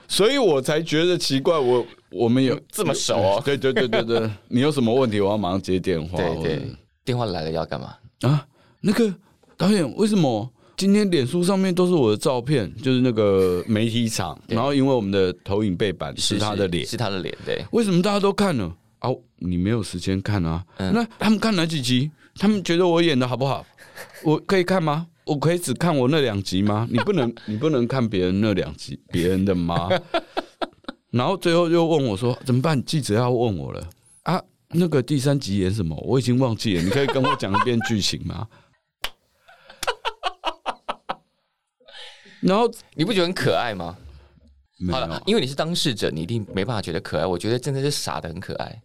所以我才觉得奇怪。我我们有这么熟？哦？对对对对对，你有什么问题？我要马上接电话。对对，电话来了要干嘛啊？那个导演，为什么今天脸书上面都是我的照片？就是那个媒体场，然后因为我们的投影背板是他的脸，是他的脸。对，为什么大家都看了？哦，你没有时间看啊？那他们看哪几集？他们觉得我演的好不好？我可以看吗？我可以只看我那两集吗？你不能，你不能看别人那两集别人的吗？然后最后又问我说：“怎么办？记者要问我了啊！那个第三集演什么？我已经忘记了，你可以跟我讲一遍剧情吗？” 然后你不觉得很可爱吗？好了，因为你是当事者，你一定没办法觉得可爱。我觉得真的是傻的很可爱。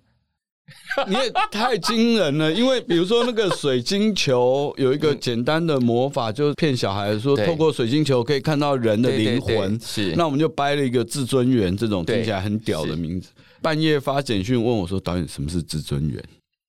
你也太惊人了，因为比如说那个水晶球有一个简单的魔法，就是骗小孩说透过水晶球可以看到人的灵魂。是，那我们就掰了一个至尊元这种听起来很屌的名字。半夜发简讯问我说：“导演，什么是至尊元？”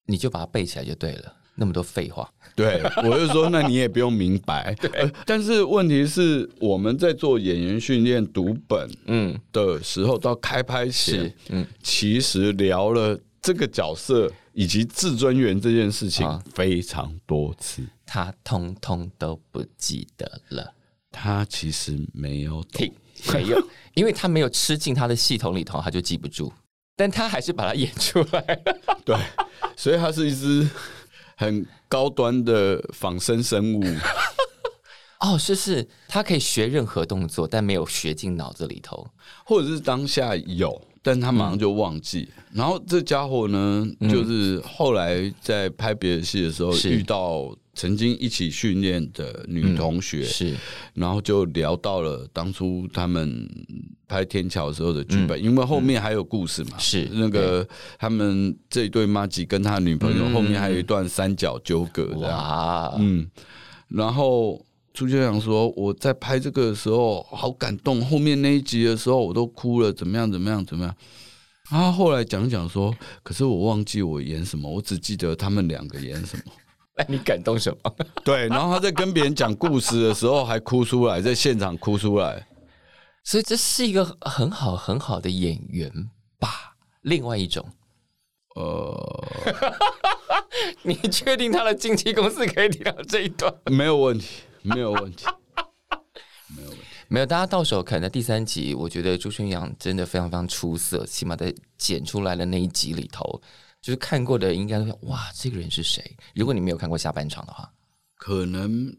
你就把它背起来就对了。那么多废话，对我就说，那你也不用明白。对，但是问题是我们在做演员训练读本嗯的时候，到开拍前，嗯，其实聊了这个角色以及至尊元这件事情非常多次，他通通都不记得了。他其实没有听，没有，因为他没有吃进他的系统里头，他就记不住。但他还是把它演出来了。对，所以他是一只。很高端的仿生生物 哦，是是，他可以学任何动作，但没有学进脑子里头，或者是当下有，但他马上就忘记。然后这家伙呢，就是后来在拍别的戏的时候遇到。曾经一起训练的女同学是，然后就聊到了当初他们拍《天桥》时候的剧本，因为后面还有故事嘛。是那个他们这一对妈吉跟他女朋友后面还有一段三角纠葛的哇。嗯，然后朱校长说我在拍这个的时候好感动，后面那一集的时候我都哭了，怎么样怎么样怎么样？他后来讲讲说，可是我忘记我演什么，我只记得他们两个演什么。那你感动什么？对，然后他在跟别人讲故事的时候还哭出来，在现场哭出来，所以这是一个很好很好的演员吧？另外一种，呃，你确定他的经纪公司可以听到这一段？没有问题，没有问题，没有问题，没有。大家到时候看的第三集，我觉得朱轩阳真的非常非常出色，起码在剪出来的那一集里头。就是看过的应该都哇，这个人是谁？如果你没有看过下半场的话，可能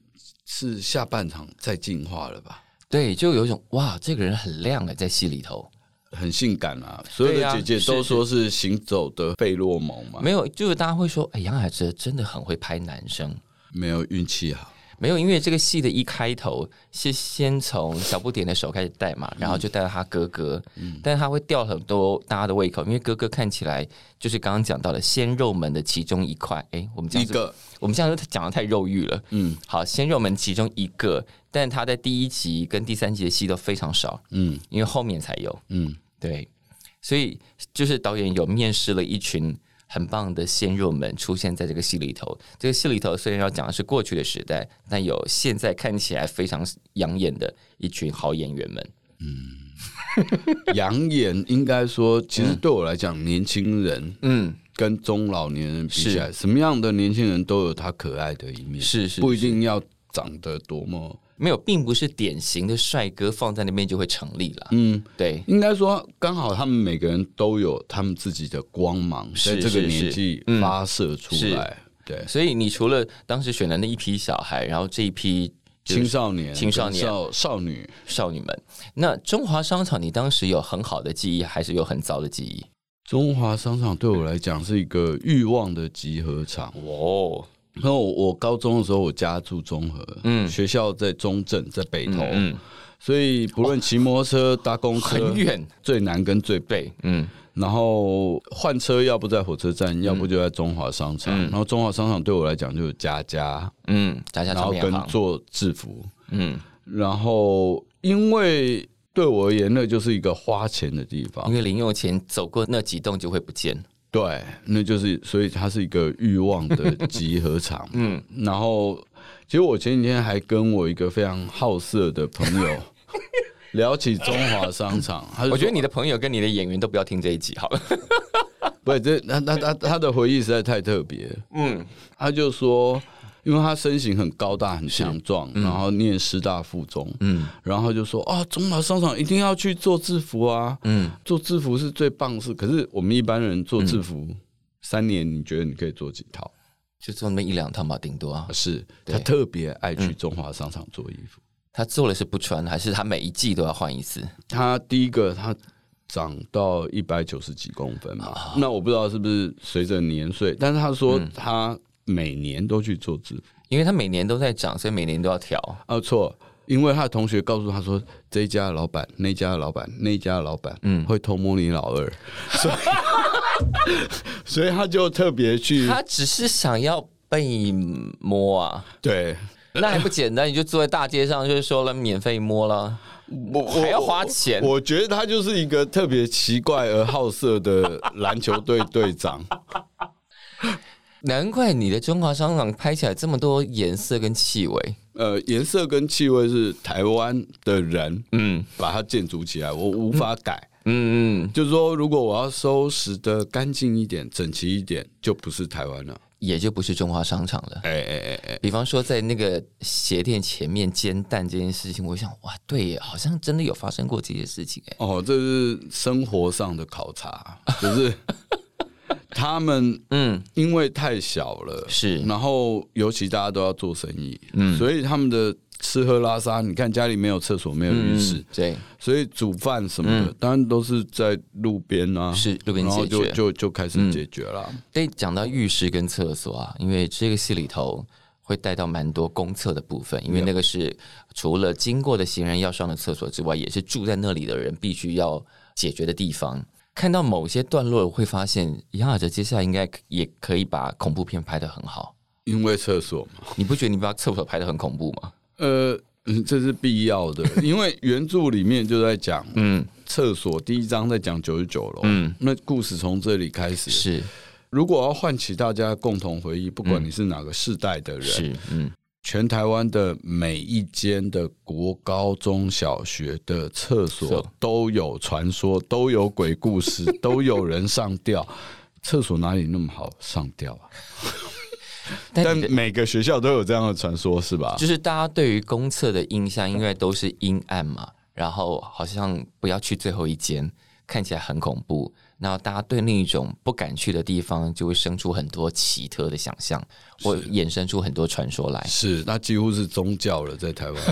是下半场在进化了吧？对，就有一种哇，这个人很亮的，在戏里头很性感啊！所有的姐姐都说是行走的费洛蒙嘛？没有，就是大家会说，哎，杨海哲真的很会拍男生，没有运气好。没有，因为这个戏的一开头是先从小不点的手开始带嘛，然后就带到他哥哥，但是他会吊很多大家的胃口，因为哥哥看起来就是刚刚讲到的鲜肉们的其中一块。哎，我们讲一个，我们现在讲的太肉欲了。嗯，好，鲜肉们其中一个，但他在第一集跟第三集的戏都非常少。嗯，因为后面才有。嗯，对，所以就是导演有面试了一群。很棒的鲜肉们出现在这个戏里头。这个戏里头虽然要讲的是过去的时代，但有现在看起来非常养眼的一群好演员们。嗯，养眼应该说，其实对我来讲，年轻人，嗯，跟中老年人比起来，什么样的年轻人都有他可爱的一面，是是，不一定要长得多么。没有，并不是典型的帅哥放在那边就会成立了。嗯，对，应该说刚好他们每个人都有他们自己的光芒，在这个年纪发射出来。对，所以你除了当时选的那一批小孩，然后这一批青少年、青少年、少女、少女们，那中华商场，你当时有很好的记忆，还是有很糟的记忆？中华商场对我来讲是一个欲望的集合场。哦。然后我高中的时候，我家住中和，嗯，学校在中正，在北投，嗯，所以不论骑摩托车、搭公车，很远，最南跟最北，嗯，然后换车要不在火车站，要不就在中华商场，然后中华商场对我来讲就是家家，嗯，家家，然后跟做制服，嗯，然后因为对我而言，那就是一个花钱的地方，因为零用钱走过那几栋就会不见。对，那就是所以它是一个欲望的集合场。嗯，然后其实我前几天还跟我一个非常好色的朋友 聊起中华商场，我觉得你的朋友跟你的演员都不要听这一集好了。不，这那那他他的回忆实在太特别。嗯，他就说。因为他身形很高大很强壮，然后念师大附中，嗯，然后就说啊，中华商场一定要去做制服啊，嗯，做制服是最棒事。可是我们一般人做制服三年，你觉得你可以做几套？就做那么一两套嘛，顶多啊。是。他特别爱去中华商场做衣服，他做了是不穿，还是他每一季都要换一次？他第一个他长到一百九十几公分嘛。那我不知道是不是随着年岁，但是他说他每年都去做字，因为他每年都在涨，所以每年都要调。啊，错，因为他的同学告诉他说，这一家的老板、那家的老板、那家的老板，嗯，会偷摸你老二，所以 所以他就特别去，他只是想要被摸啊，对。那还不简单？你就坐在大街上，就是说了免费摸了，我还要花钱。我觉得他就是一个特别奇怪而好色的篮球队队长。难怪你的中华商场拍起来这么多颜色跟气味。呃，颜色跟气味是台湾的人，嗯，把它建筑起来，我无法改。嗯嗯，就是说，如果我要收拾的干净一点、整齐一点，就不是台湾了。也就不是中华商场了。哎哎哎哎，比方说在那个鞋店前面煎蛋这件事情，我想哇，对耶，好像真的有发生过这些事情哎。哦，这是生活上的考察，就是 他们嗯，因为太小了是，然后尤其大家都要做生意，嗯，所以他们的。吃喝拉撒，你看家里没有厕所，没有浴室，对，所以煮饭什么的，当然都是在路边啊，是路边解决，就就就开始解决了。对，讲到浴室跟厕所啊，因为这个戏里头会带到蛮多公厕的部分，因为那个是除了经过的行人要上的厕所之外，也是住在那里的人必须要解决的地方。看到某些段落，会发现杨雅哲接下来应该也可以把恐怖片拍得很好，因为厕所嘛，你不觉得你把厕所拍得很恐怖吗？呃，这是必要的，因为原著里面就在讲，嗯，厕所第一章在讲九十九楼，嗯，那故事从这里开始。是，如果要唤起大家共同回忆，不管你是哪个世代的人，是，嗯，全台湾的每一间的国高中小学的厕所都有传说，都有鬼故事，都有人上吊，厕所哪里那么好上吊啊？但每个学校都有这样的传说，是吧？就是大家对于公厕的印象，因为都是阴暗嘛，然后好像不要去最后一间，看起来很恐怖。然后大家对另一种不敢去的地方，就会生出很多奇特的想象，或衍生出很多传说来。是，那几乎是宗教了，在台湾，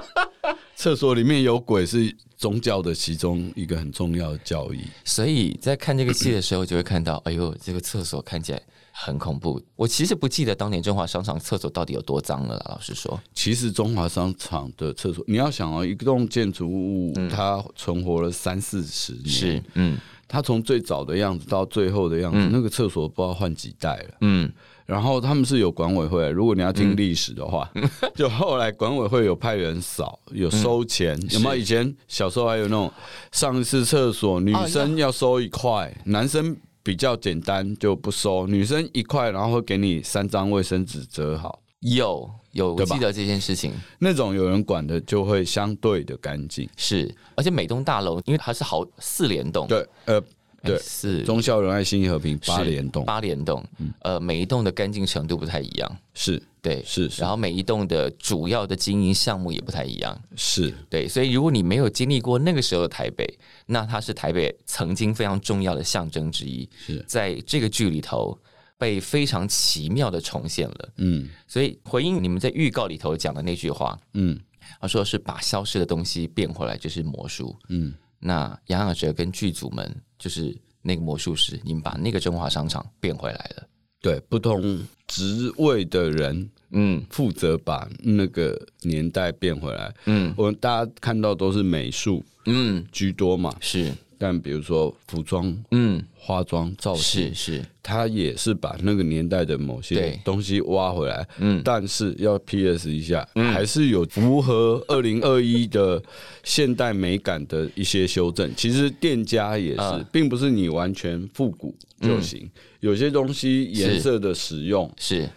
厕所里面有鬼是宗教的其中一个很重要的教义。所以在看这个戏的时候，就会看到，哎呦，这个厕所看起来。很恐怖，我其实不记得当年中华商场厕所到底有多脏了。老实说，其实中华商场的厕所，你要想哦，一栋建筑物它存活了三四十年，是嗯，它从最早的样子到最后的样子，那个厕所不知道换几代了，嗯，然后他们是有管委会，如果你要听历史的话，就后来管委会有派人扫，有收钱，有没有？以前小时候还有那种上一次厕所女生要收一块，男生。比较简单就不收，女生一块，然后会给你三张卫生纸折好。有有，我记得这件事情。那种有人管的就会相对的干净。是，而且每栋大楼因为它是好四联栋。对，呃。对，是忠孝仁爱新和平八联栋，八联栋，呃，每一栋的干净程度不太一样，是对，是，然后每一栋的主要的经营项目也不太一样，是。对，所以如果你没有经历过那个时候的台北，那它是台北曾经非常重要的象征之一，是。在这个剧里头被非常奇妙的重现了，嗯，所以回应你们在预告里头讲的那句话，嗯，他说是把消失的东西变回来就是魔术，嗯。那杨雅哲跟剧组们就是那个魔术师，你们把那个中华商场变回来了。对，不同职位的人，嗯，负责把那个年代变回来。嗯，我们大家看到都是美术，嗯，居多嘛，是。但比如说服装，嗯，化妆造型，是是，他也是把那个年代的某些东西挖回来，嗯，但是要 P.S. 一下，还是有符合二零二一的现代美感的一些修正。其实店家也是，并不是你完全复古就行，有些东西颜色的使用是。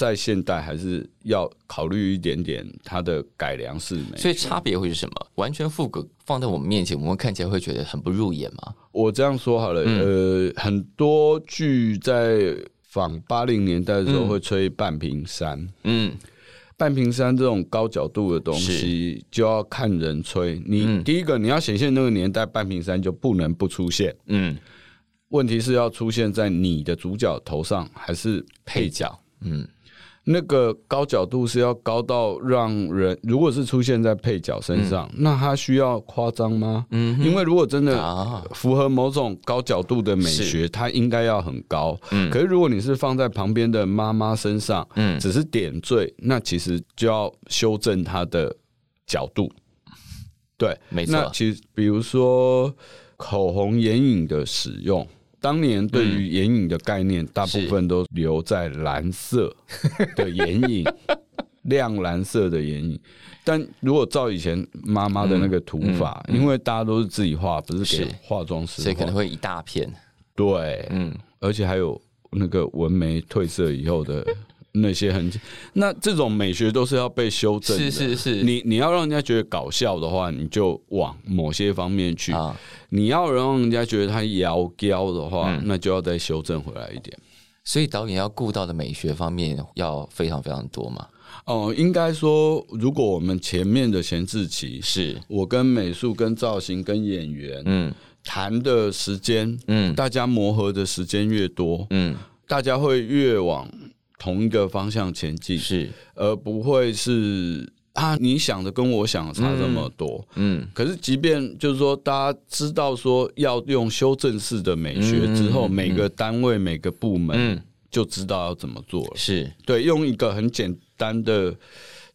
在现代还是要考虑一点点它的改良是美，所以差别会是什么？完全复古放在我们面前，我们看起来会觉得很不入眼吗？我这样说好了，呃，很多剧在仿八零年代的时候会吹半屏山，嗯，半屏山这种高角度的东西就要看人吹。你第一个你要显现那个年代，半屏山就不能不出现，嗯，问题是要出现在你的主角头上还是配角？嗯。那个高角度是要高到让人，如果是出现在配角身上，那他需要夸张吗？嗯，因为如果真的符合某种高角度的美学，它应该要很高。嗯，可是如果你是放在旁边的妈妈身上，嗯，只是点缀，那其实就要修正它的角度。对，没错。那其实比如说口红眼影的使用。当年对于眼影的概念，大部分都留在蓝色的眼影，亮蓝色的眼影。但如果照以前妈妈的那个涂法，因为大家都是自己画，不是给化妆师，所以可能会一大片。对，嗯，而且还有那个纹眉褪色以后的。那些痕迹，那这种美学都是要被修正的。是是是，你你要让人家觉得搞笑的话，你就往某些方面去；你要让人家觉得他摇娇的话，那就要再修正回来一点。所以导演要顾到的美学方面要非常非常多嘛。哦，应该说，如果我们前面的前置期是我跟美术、跟造型、跟演员，嗯，谈的时间，嗯，大家磨合的时间越多，嗯，大家会越往。同一个方向前进是，而不会是啊，你想的跟我想的差这么多。嗯，可是即便就是说，大家知道说要用修正式的美学之后，每个单位每个部门就知道要怎么做了。是对，用一个很简单的。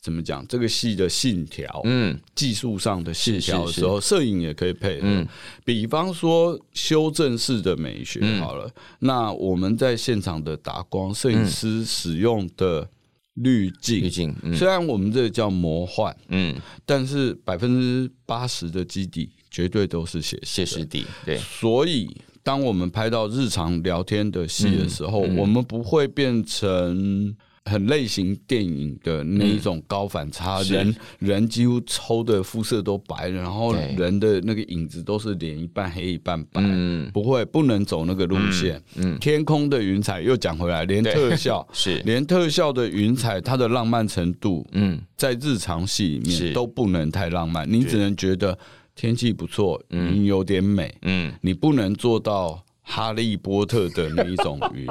怎么讲？这个戏的信条，嗯，技术上的信条的时候，摄影也可以配合。比方说修正式的美学，好了，那我们在现场的打光，摄影师使用的滤镜，滤镜，虽然我们这叫魔幻，嗯，但是百分之八十的基底绝对都是写写实底，对。所以，当我们拍到日常聊天的戏的时候，我们不会变成。很类型电影的那一种高反差，人人几乎抽的肤色都白了，然后人的那个影子都是脸一半黑一半白，嗯。不会不能走那个路线。嗯天空的云彩又讲回来，连特效。是。连特效的云彩，它的浪漫程度，嗯，在日常戏里面都不能太浪漫，你只能觉得天气不错，云有点美，嗯，你不能做到哈利波特的那一种云。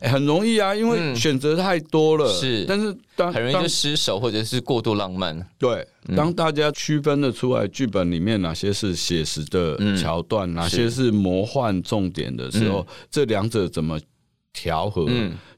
很容易啊，因为选择太多了。是，但是当很容易就失手，或者是过度浪漫。对，当大家区分的出来剧本里面哪些是写实的桥段，哪些是魔幻重点的时候，这两者怎么？调和，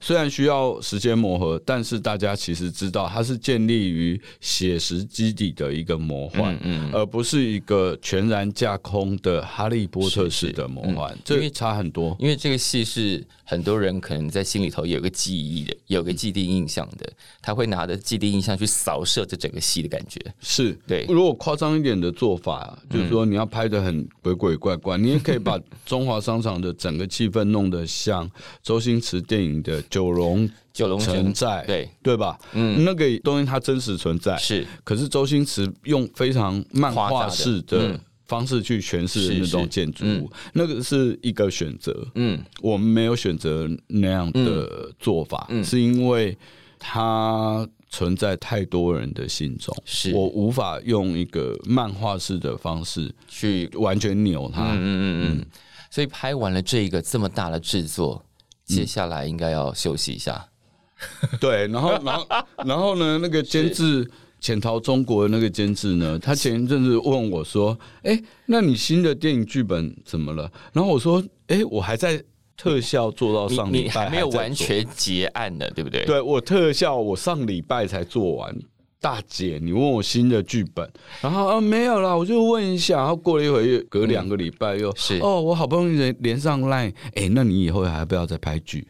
虽然需要时间磨合，但是大家其实知道，它是建立于写实基底的一个魔幻，嗯而不是一个全然架空的哈利波特式的魔幻，这差很多。因为这个戏是很多人可能在心里头有个记忆的，有个既定印象的，他会拿着既定印象去扫射这整个戏的感觉。是对。如果夸张一点的做法，就是说你要拍的很鬼鬼怪怪，你也可以把中华商场的整个气氛弄得像周。星驰电影的九龙九龙存在，对。对吧？嗯，那个东西它真实存在是，可是周星驰用非常漫画式的方式去诠释那种建筑物，那个是一个选择。嗯，我们没有选择那样的做法，是因为它存在太多人的心中，是。我无法用一个漫画式的方式去完全扭它。嗯嗯嗯，所以拍完了这一个这么大的制作。接下来应该要休息一下，对，然后，然后，然后呢？那个监制潜逃中国的那个监制呢？他前一阵子问我说：“哎，那你新的电影剧本怎么了？”然后我说：“哎，我还在特效做到上礼拜，没有完全结案的，对不对？”对，我特效我上礼拜才做完。大姐，你问我新的剧本，然后啊没有啦，我就问一下，然后过了一会又，隔两个礼拜又是哦，我好不容易连连上 line，哎，那你以后还要不要再拍剧？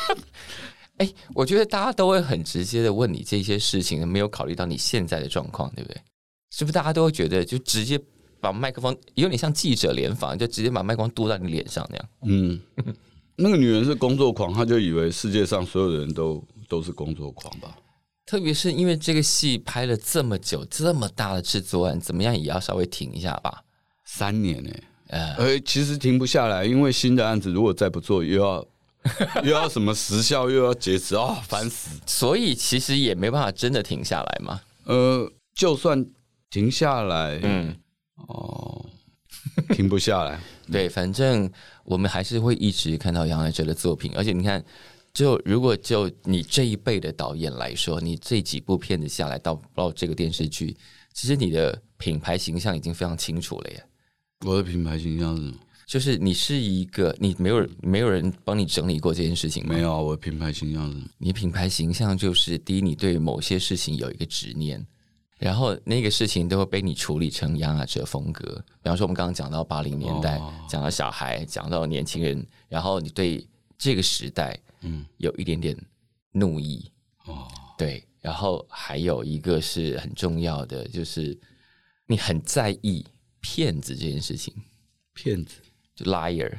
哎，我觉得大家都会很直接的问你这些事情，没有考虑到你现在的状况，对不对？是不是大家都会觉得就直接把麦克风有点像记者联访，就直接把麦克风嘟在你脸上那样？嗯，那个女人是工作狂，她就以为世界上所有的人都都是工作狂吧。特别是因为这个戏拍了这么久，这么大的制作案，怎么样也要稍微停一下吧？三年呢，呃，其实停不下来，因为新的案子如果再不做，又要 又要什么时效，又要截止啊，烦死！所以其实也没办法真的停下来嘛。呃，就算停下来，嗯，哦，停不下来。对，反正我们还是会一直看到杨爱哲的作品，而且你看。就如果就你这一辈的导演来说，你这几部片子下来到到这个电视剧，其实你的品牌形象已经非常清楚了耶。我的品牌形象是什么？就是你是一个，你没有没有人帮你整理过这件事情吗？没有，我的品牌形象是什么？你品牌形象就是第一，你对某些事情有一个执念，然后那个事情都会被你处理成杨雅哲风格。比方说，我们刚刚讲到八零年代，讲到小孩，讲到年轻人，然后你对这个时代，嗯，有一点点怒意。哦，对，然后还有一个是很重要的，就是你很在意骗子这件事情，骗子。就 liar，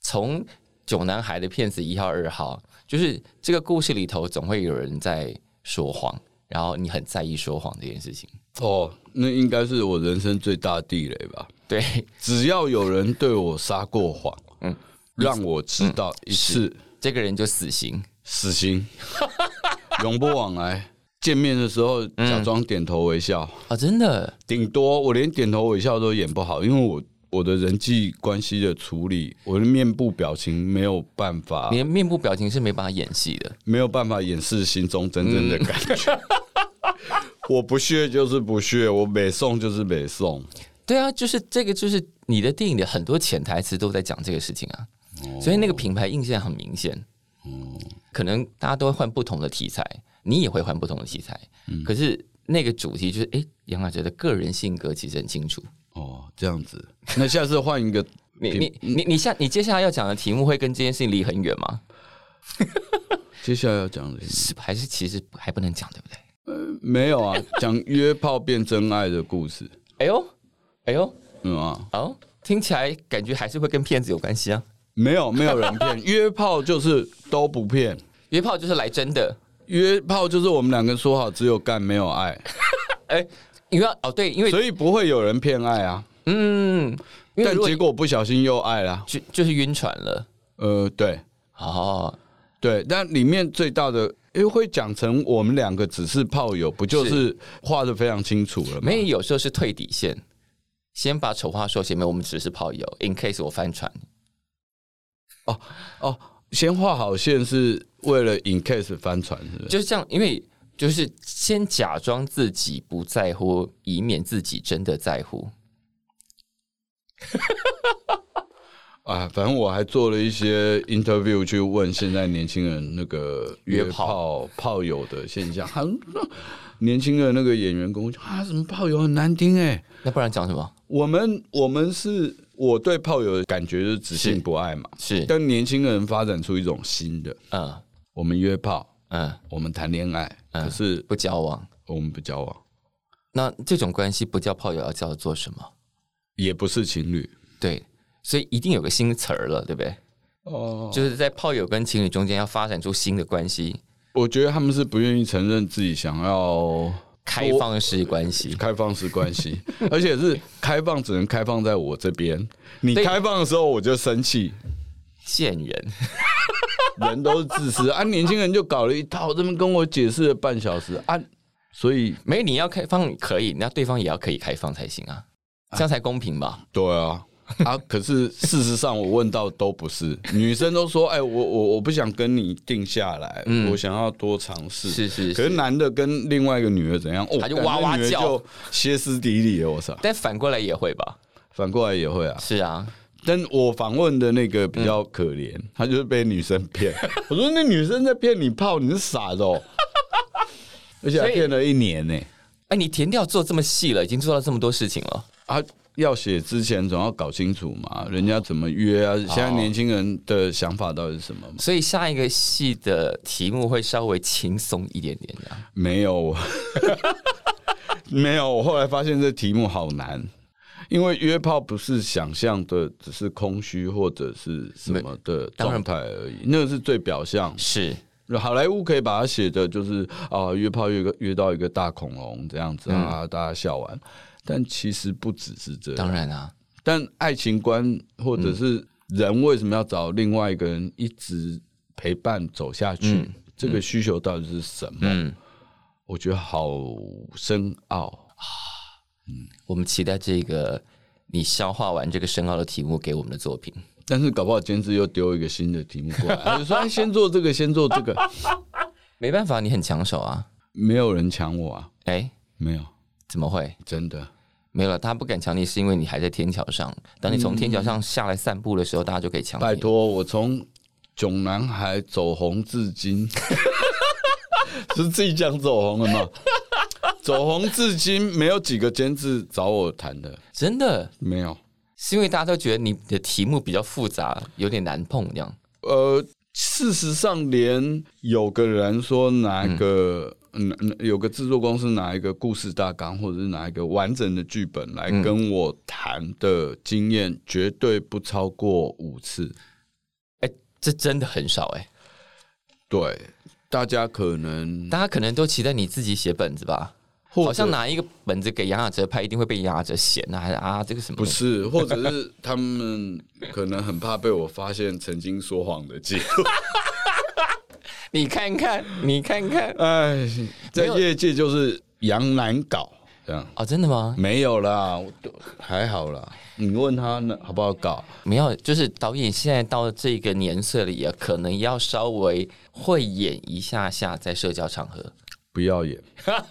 从九男孩的骗子一号二号，就是这个故事里头总会有人在说谎，然后你很在意说谎这件事情。哦，那应该是我人生最大地雷吧？对，只要有人对我撒过谎，嗯，让我知道一次，这个人就死刑，死刑，永不往来。见面的时候假装点头微笑啊，真的，顶多我连点头微笑都演不好，因为我。我的人际关系的处理，我的面部表情没有办法，你的面部表情是没办法演戏的，没有办法掩饰心中真正的感觉。我不屑就是不屑，我美送就是美送。对啊，就是这个，就是你的电影的很多潜台词都在讲这个事情啊，所以那个品牌印象很明显。嗯，可能大家都会换不同的题材，你也会换不同的题材，可是那个主题就是，哎，杨雅哲的个人性格其实很清楚。哦，这样子，那下次换一个。你你你你下你接下来要讲的题目会跟这件事情离很远吗？接下来要讲的是还是其实还不能讲，对不对？呃，没有啊，讲约炮变真爱的故事。哎呦，哎呦，嗯啊，哦，听起来感觉还是会跟骗子有关系啊。没有，没有人骗，约炮就是都不骗，约炮就是来真的，约炮就是我们两个说好只有干没有爱。哎。因为哦对，因为所以不会有人骗爱啊，嗯，但结果不小心又爱了，就就是晕船了。呃，对，哦，对，但里面最大的，因为会讲成我们两个只是炮友，不就是画的非常清楚了？没有，有时候是退底线，先把丑话说前面，我们只是炮友，in case 我翻船。哦哦，先画好线是为了 in case 翻船，是不是？就是这样，因为。就是先假装自己不在乎，以免自己真的在乎。啊，反正我还做了一些 interview 去问现在年轻人那个约炮炮友的现象。很 年轻的那个演员跟我讲啊，什么炮友很难听哎。那不然讲什么？我们我们是我对炮友的感觉就是只信不爱嘛。是，但年轻人发展出一种新的，嗯，我们约炮。嗯，我们谈恋爱，可是不交往。我们不交往，那这种关系不叫炮友，要叫做什么？也不是情侣。对，所以一定有个新词儿了，对不对？哦，就是在炮友跟情侣中间要发展出新的关系。我觉得他们是不愿意承认自己想要开放式关系，开放式关系，而且是开放只能开放在我这边。你开放的时候我就生气，贱人。人都是自私啊！年轻人就搞了一套，这么跟我解释了半小时啊！所以没你要开放可以，那对方也要可以开放才行啊，这样才公平吧？对啊，啊！可是事实上我问到都不是，女生都说：“哎，我我我不想跟你定下来，我想要多尝试。”是是。可是男的跟另外一个女的怎样？他就哇哇叫，就歇斯底里我操！但反过来也会吧？反过来也会啊？是啊。但我访问的那个比较可怜，他就是被女生骗。我说那女生在骗你泡，你是傻的哦。而且骗了一年呢。哎，你填掉做这么细了，已经做到这么多事情了啊！要写之前总要搞清楚嘛，人家怎么约啊？现在年轻人的想法到底是什么？所以下一个戏的题目会稍微轻松一点点的。没有，没有。我后来发现这题目好难。因为约炮不是想象的，只是空虚或者是什么的状态而已，那个是最表象。是好莱坞可以把它写的，就是啊，约炮约个约到一个大恐龙这样子啊，大家笑完。但其实不只是这样。当然啊，但爱情观或者是人为什么要找另外一个人一直陪伴走下去，这个需求到底是什么？嗯，我觉得好深奥啊。嗯，我们期待这个你消化完这个深奥的题目给我们的作品。但是搞不好监制又丢一个新的题目过来，就说先做这个，先做这个。没办法，你很抢手啊，没有人抢我啊。哎，没有，怎么会？真的没有了。他不敢抢你，是因为你还在天桥上。等你从天桥上下来散步的时候，大家就可以抢。拜托，我从囧男孩走红至今，是自己讲走红了吗？走红至今，没有几个监制找我谈的，真的没有。是因为大家都觉得你的题目比较复杂，有点难碰这样。呃，事实上，连有个人说拿一个，嗯，有个制作公司拿一个故事大纲，或者是拿一个完整的剧本来跟我谈的经验，绝对不超过五次。哎，这真的很少哎。对，大家可能，大家可能都期待你自己写本子吧。好像拿一个本子给杨雅哲拍，一定会被杨雅哲嫌啊？还是啊？这个什么？不是，或者是他们可能很怕被我发现曾经说谎的记录。你看看，你看看，哎，在业界就是杨难搞这样啊？真的吗？没有啦，还好啦。你问他呢，好不好搞？没有，就是导演现在到这个年岁了，也可能要稍微会演一下下，在社交场合。不要演，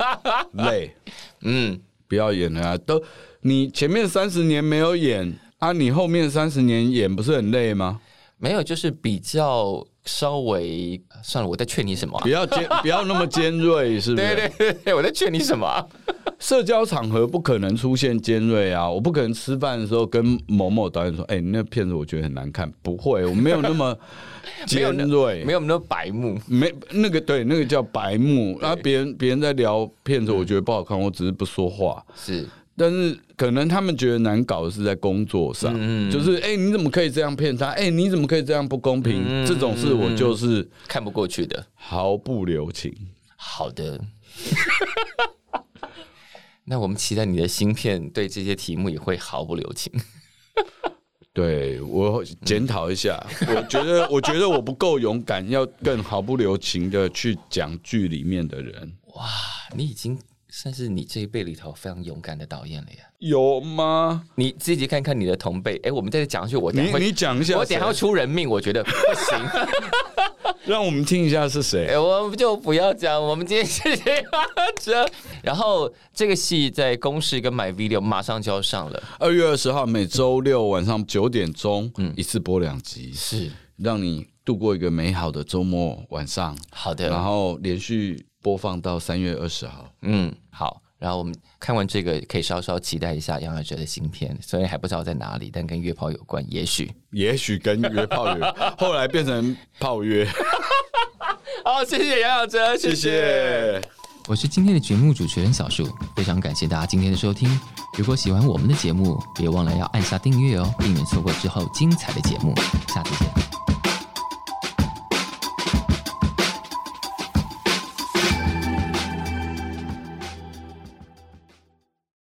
累，嗯，不要演了啊！都你前面三十年没有演啊，你后面三十年演不是很累吗？没有，就是比较稍微算了，我在劝你什么？不要尖，不要那么尖锐，是不是？对对对，我在劝你什么？社交场合不可能出现尖锐啊！我不可能吃饭的时候跟某某导演说：“哎，你那片子我觉得很难看。”不会，我没有那么 尖锐，没有那么白目，没那个对，那个叫白目。然后别人别人在聊片子，我觉得不好看，我只是不说话。是，但是可能他们觉得难搞的是在工作上，嗯就是哎，你怎么可以这样骗他？哎，你怎么可以这样不公平？这种事我就是看不过去的，毫不留情。好的。那我们期待你的芯片对这些题目也会毫不留情。对我检讨一下，我觉得我觉得我不够勇敢，要更毫不留情的去讲剧里面的人。哇，你已经算是你这一辈里头非常勇敢的导演了呀？有吗？你自己看看你的同辈。哎，我们再讲下去，我你你讲一下，我等下要出人命，我觉得不行。让我们听一下是谁？我们就不要讲。我们今天谢谢这。然后这个戏在公视跟 My Video 马上就要上了。二月二十号，每周六晚上九点钟，嗯，一次播两集，是让你度过一个美好的周末晚上。好的。然后连续播放到三月二十号。嗯，好。然后我们看完这个，可以稍稍期待一下杨雅哲的新片，虽然还不知道在哪里，但跟约炮有关，也许，也许跟约炮有，后来变成炮约。好，谢谢杨雅哲，谢谢。我是今天的节目主持人小树，非常感谢大家今天的收听。如果喜欢我们的节目，别忘了要按下订阅哦，避免错过之后精彩的节目。下次见。